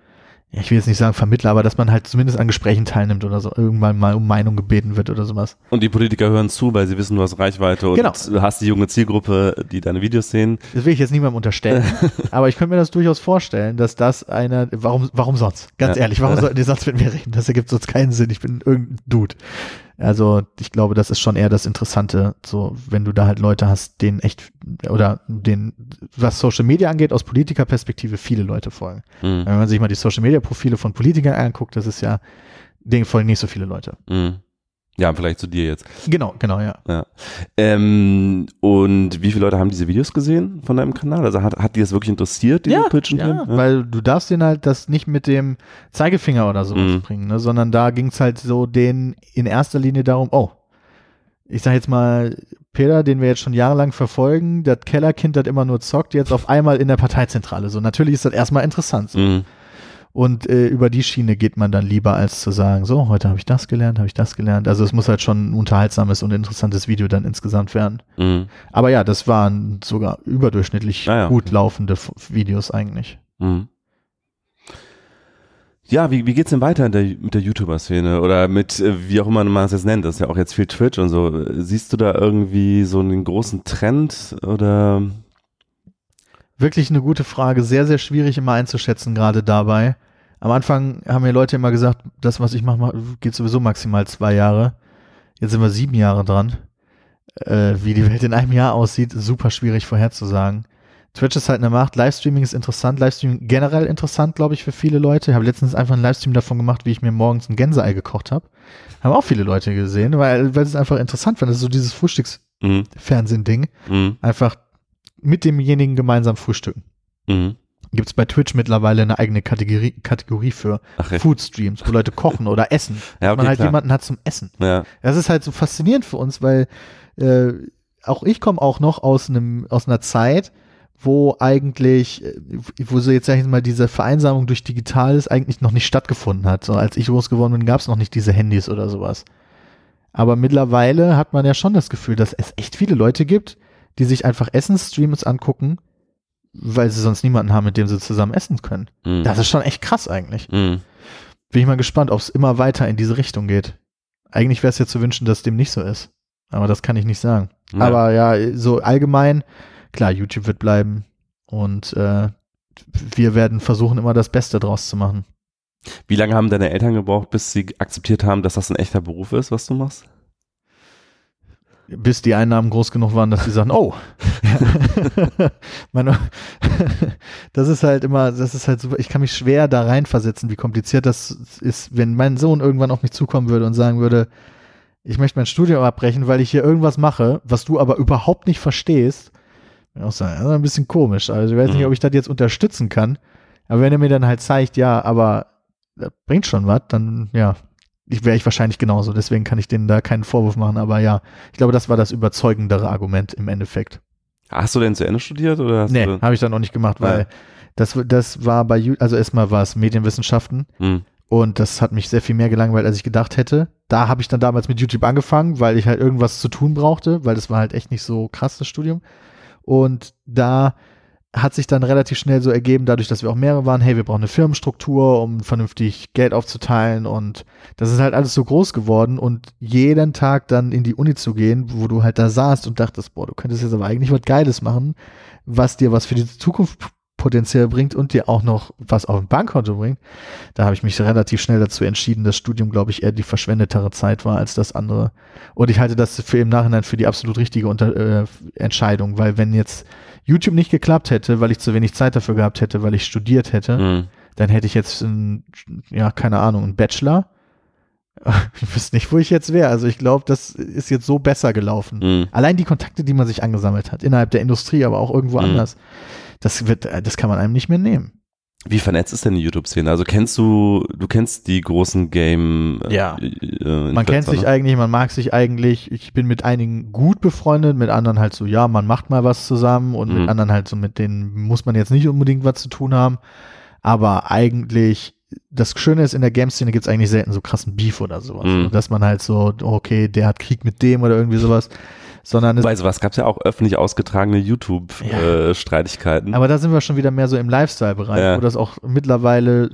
ja, ich will jetzt nicht sagen Vermittler, aber dass man halt zumindest an Gesprächen teilnimmt oder so, irgendwann mal um Meinung gebeten wird oder sowas. Und die Politiker hören zu, weil sie wissen, du hast Reichweite und genau. du hast die junge Zielgruppe, die deine Videos sehen. Das will ich jetzt niemandem unterstellen. aber ich könnte mir das durchaus vorstellen, dass das einer, warum, warum sonst? Ganz ja. ehrlich, warum sollten die sonst mit mir reden? Das ergibt sonst keinen Sinn. Ich bin irgendein Dude. Also ich glaube, das ist schon eher das Interessante, so wenn du da halt Leute hast, denen echt oder den, was Social Media angeht, aus Politikerperspektive viele Leute folgen. Mhm. Wenn man sich mal die Social Media Profile von Politikern anguckt, das ist ja, denen folgen nicht so viele Leute. Mhm. Ja, vielleicht zu dir jetzt. Genau, genau, ja. ja. Ähm, und wie viele Leute haben diese Videos gesehen von deinem Kanal? Also hat, hat die das wirklich interessiert, diese ja, Twitch ja, ja, weil du darfst den halt das nicht mit dem Zeigefinger oder sowas mhm. bringen, ne? sondern da ging es halt so denen in erster Linie darum, oh, ich sag jetzt mal, Peter, den wir jetzt schon jahrelang verfolgen, das Kellerkind, das immer nur zockt, jetzt auf einmal in der Parteizentrale. So, natürlich ist das erstmal interessant. So. Mhm. Und äh, über die Schiene geht man dann lieber, als zu sagen, so, heute habe ich das gelernt, habe ich das gelernt. Also es muss halt schon ein unterhaltsames und interessantes Video dann insgesamt werden. Mhm. Aber ja, das waren sogar überdurchschnittlich ah, ja. gut laufende Videos eigentlich. Mhm. Ja, wie, wie geht's denn weiter der, mit der YouTuber-Szene oder mit, äh, wie auch immer man es jetzt nennt, das ist ja auch jetzt viel Twitch und so. Siehst du da irgendwie so einen großen Trend oder? Wirklich eine gute Frage, sehr, sehr schwierig immer einzuschätzen, gerade dabei. Am Anfang haben mir Leute immer gesagt, das, was ich mache, geht sowieso maximal zwei Jahre. Jetzt sind wir sieben Jahre dran. Äh, wie die Welt in einem Jahr aussieht, super schwierig vorherzusagen. Twitch ist halt eine Macht. Livestreaming ist interessant. Livestreaming generell interessant, glaube ich, für viele Leute. Ich habe letztens einfach einen Livestream davon gemacht, wie ich mir morgens ein Gänseei gekocht habe. Haben auch viele Leute gesehen, weil, weil es einfach interessant fand. Das ist so dieses Frühstücksfernsehen-Ding. Mhm. Einfach mit demjenigen gemeinsam frühstücken. Mhm gibt es bei Twitch mittlerweile eine eigene Kategorie, Kategorie für Ach, Food Streams, wo Leute kochen oder essen. Ja, okay, man halt klar. jemanden hat zum Essen. Ja. Das ist halt so faszinierend für uns, weil äh, auch ich komme auch noch aus einem aus einer Zeit, wo eigentlich, äh, wo so jetzt sag ich mal diese Vereinsamung durch Digitales eigentlich noch nicht stattgefunden hat. So als ich groß geworden bin, gab es noch nicht diese Handys oder sowas. Aber mittlerweile hat man ja schon das Gefühl, dass es echt viele Leute gibt, die sich einfach Essensstreams angucken weil sie sonst niemanden haben, mit dem sie zusammen essen können. Mhm. Das ist schon echt krass eigentlich. Mhm. Bin ich mal gespannt, ob es immer weiter in diese Richtung geht. Eigentlich wäre es ja zu wünschen, dass dem nicht so ist. Aber das kann ich nicht sagen. Ja. Aber ja, so allgemein, klar, YouTube wird bleiben und äh, wir werden versuchen, immer das Beste draus zu machen. Wie lange haben deine Eltern gebraucht, bis sie akzeptiert haben, dass das ein echter Beruf ist, was du machst? Bis die Einnahmen groß genug waren, dass sie sagen, oh, das ist halt immer, das ist halt super, ich kann mich schwer da reinversetzen, wie kompliziert das ist, wenn mein Sohn irgendwann auf mich zukommen würde und sagen würde, ich möchte mein Studium abbrechen, weil ich hier irgendwas mache, was du aber überhaupt nicht verstehst. Ich auch sagen, das ist ein bisschen komisch. Also ich weiß nicht, mhm. ob ich das jetzt unterstützen kann. Aber wenn er mir dann halt zeigt, ja, aber das bringt schon was, dann ja, wäre ich wahrscheinlich genauso, deswegen kann ich denen da keinen Vorwurf machen, aber ja, ich glaube, das war das überzeugendere Argument im Endeffekt. Hast du denn zu Ende studiert oder hast nee, habe ich dann noch nicht gemacht, weil ja. das, das war bei, also erstmal war es Medienwissenschaften hm. und das hat mich sehr viel mehr gelangweilt, als ich gedacht hätte. Da habe ich dann damals mit YouTube angefangen, weil ich halt irgendwas zu tun brauchte, weil das war halt echt nicht so krass, das Studium. Und da hat sich dann relativ schnell so ergeben, dadurch, dass wir auch mehrere waren, hey, wir brauchen eine Firmenstruktur, um vernünftig Geld aufzuteilen und das ist halt alles so groß geworden und jeden Tag dann in die Uni zu gehen, wo du halt da saßt und dachtest, boah, du könntest jetzt aber eigentlich was Geiles machen, was dir was für die Zukunft potenziell bringt und dir auch noch was auf ein Bankkonto bringt. Da habe ich mich relativ schnell dazu entschieden, dass Studium, glaube ich, eher die verschwendetere Zeit war als das andere. Und ich halte das für im Nachhinein für die absolut richtige Unter äh, Entscheidung, weil wenn jetzt YouTube nicht geklappt hätte, weil ich zu wenig Zeit dafür gehabt hätte, weil ich studiert hätte, mhm. dann hätte ich jetzt, ein, ja, keine Ahnung, einen Bachelor, Ich wüsste nicht, wo ich jetzt wäre. Also ich glaube, das ist jetzt so besser gelaufen. Mhm. Allein die Kontakte, die man sich angesammelt hat, innerhalb der Industrie, aber auch irgendwo mhm. anders, das wird, das kann man einem nicht mehr nehmen. Wie vernetzt ist denn die YouTube-Szene? Also kennst du, du kennst die großen Game. Äh, ja. Äh, man kennt sich eigentlich, man mag sich eigentlich. Ich bin mit einigen gut befreundet, mit anderen halt so, ja, man macht mal was zusammen und mhm. mit anderen halt so, mit denen muss man jetzt nicht unbedingt was zu tun haben. Aber eigentlich das Schöne ist, in der Game-Szene gibt es eigentlich selten so krassen Beef oder sowas. Mhm. Dass man halt so, okay, der hat Krieg mit dem oder irgendwie sowas. Sondern Weil sowas gab es ja auch öffentlich ausgetragene YouTube-Streitigkeiten. Ja. Äh, Aber da sind wir schon wieder mehr so im Lifestyle-Bereich, ja. wo das auch mittlerweile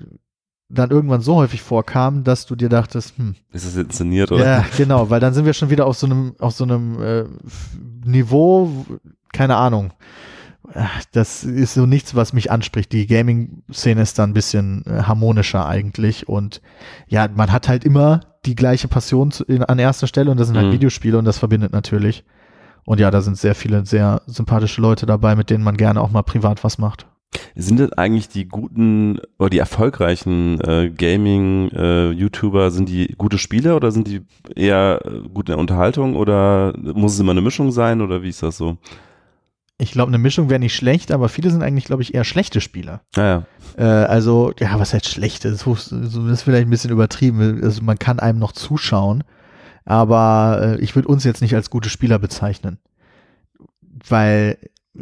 dann irgendwann so häufig vorkam, dass du dir dachtest, hm. Ist es inszeniert, oder? Ja, genau, weil dann sind wir schon wieder auf so einem, auf so einem äh, Niveau, keine Ahnung das ist so nichts, was mich anspricht. Die Gaming-Szene ist da ein bisschen äh, harmonischer eigentlich und ja, man hat halt immer die gleiche Passion zu, in, an erster Stelle und das sind halt mhm. Videospiele und das verbindet natürlich. Und ja, da sind sehr viele sehr sympathische Leute dabei, mit denen man gerne auch mal privat was macht. Sind das eigentlich die guten oder die erfolgreichen äh, Gaming-YouTuber, äh, sind die gute Spieler oder sind die eher äh, gut in der Unterhaltung oder muss es immer eine Mischung sein oder wie ist das so? Ich glaube, eine Mischung wäre nicht schlecht, aber viele sind eigentlich, glaube ich, eher schlechte Spieler. Ja, ja. Äh, also, ja, was heißt schlechte? Das, das ist vielleicht ein bisschen übertrieben. Also, man kann einem noch zuschauen, aber äh, ich würde uns jetzt nicht als gute Spieler bezeichnen. Weil,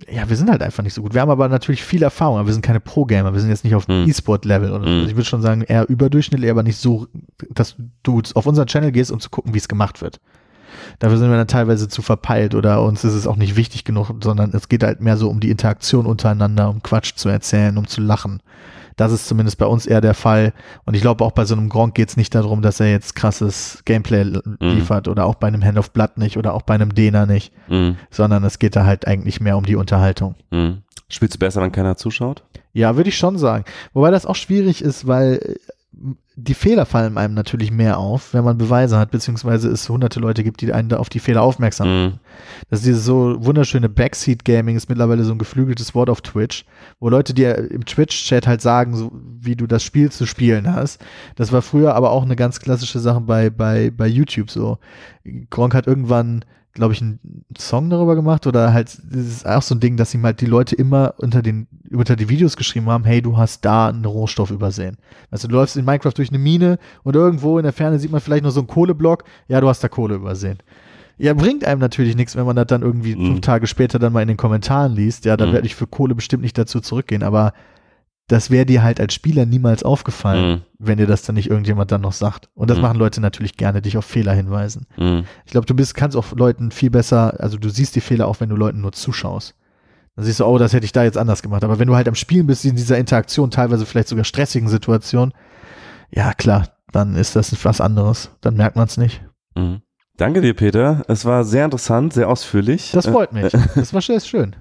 ja, wir sind halt einfach nicht so gut. Wir haben aber natürlich viel Erfahrung, aber wir sind keine Pro-Gamer. Wir sind jetzt nicht auf hm. E-Sport-Level oder hm. Ich würde schon sagen, eher überdurchschnittlich, aber nicht so, dass du auf unseren Channel gehst, um zu gucken, wie es gemacht wird. Dafür sind wir dann teilweise zu verpeilt oder uns ist es auch nicht wichtig genug, sondern es geht halt mehr so um die Interaktion untereinander, um Quatsch zu erzählen, um zu lachen. Das ist zumindest bei uns eher der Fall. Und ich glaube, auch bei so einem Gronk geht es nicht darum, dass er jetzt krasses Gameplay mhm. liefert oder auch bei einem Hand of Blood nicht oder auch bei einem Dena nicht, mm. sondern es geht da halt eigentlich mehr um die Unterhaltung. Mm. Spielst du besser, wenn keiner zuschaut? Ja, würde ich schon sagen. Wobei das auch schwierig ist, weil die Fehler fallen einem natürlich mehr auf, wenn man Beweise hat, beziehungsweise es hunderte Leute gibt, die einen da auf die Fehler aufmerksam machen. Mhm. Das ist dieses so wunderschöne Backseat-Gaming ist mittlerweile so ein geflügeltes Wort auf Twitch, wo Leute dir im Twitch-Chat halt sagen, so, wie du das Spiel zu spielen hast. Das war früher aber auch eine ganz klassische Sache bei, bei, bei YouTube so. Gronk hat irgendwann glaube ich, einen Song darüber gemacht oder halt, das ist auch so ein Ding, dass ihm halt die Leute immer unter den, unter die Videos geschrieben haben, hey, du hast da einen Rohstoff übersehen. Also du läufst in Minecraft durch eine Mine und irgendwo in der Ferne sieht man vielleicht noch so einen Kohleblock, ja, du hast da Kohle übersehen. Ja, bringt einem natürlich nichts, wenn man das dann irgendwie mhm. fünf Tage später dann mal in den Kommentaren liest. Ja, dann mhm. werde ich für Kohle bestimmt nicht dazu zurückgehen, aber das wäre dir halt als Spieler niemals aufgefallen, mhm. wenn dir das dann nicht irgendjemand dann noch sagt. Und das mhm. machen Leute natürlich gerne, dich auf Fehler hinweisen. Mhm. Ich glaube, du bist, kannst auch Leuten viel besser, also du siehst die Fehler auch, wenn du Leuten nur zuschaust. Dann siehst du, oh, das hätte ich da jetzt anders gemacht. Aber wenn du halt am Spielen bist, in dieser Interaktion, teilweise vielleicht sogar stressigen Situation, ja klar, dann ist das was anderes. Dann merkt man es nicht. Mhm. Danke dir, Peter. Es war sehr interessant, sehr ausführlich. Das freut mich. Das war schön.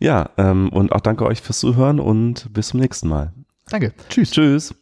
ja, ähm, und auch danke euch fürs Zuhören und bis zum nächsten Mal. Danke. Tschüss. Tschüss.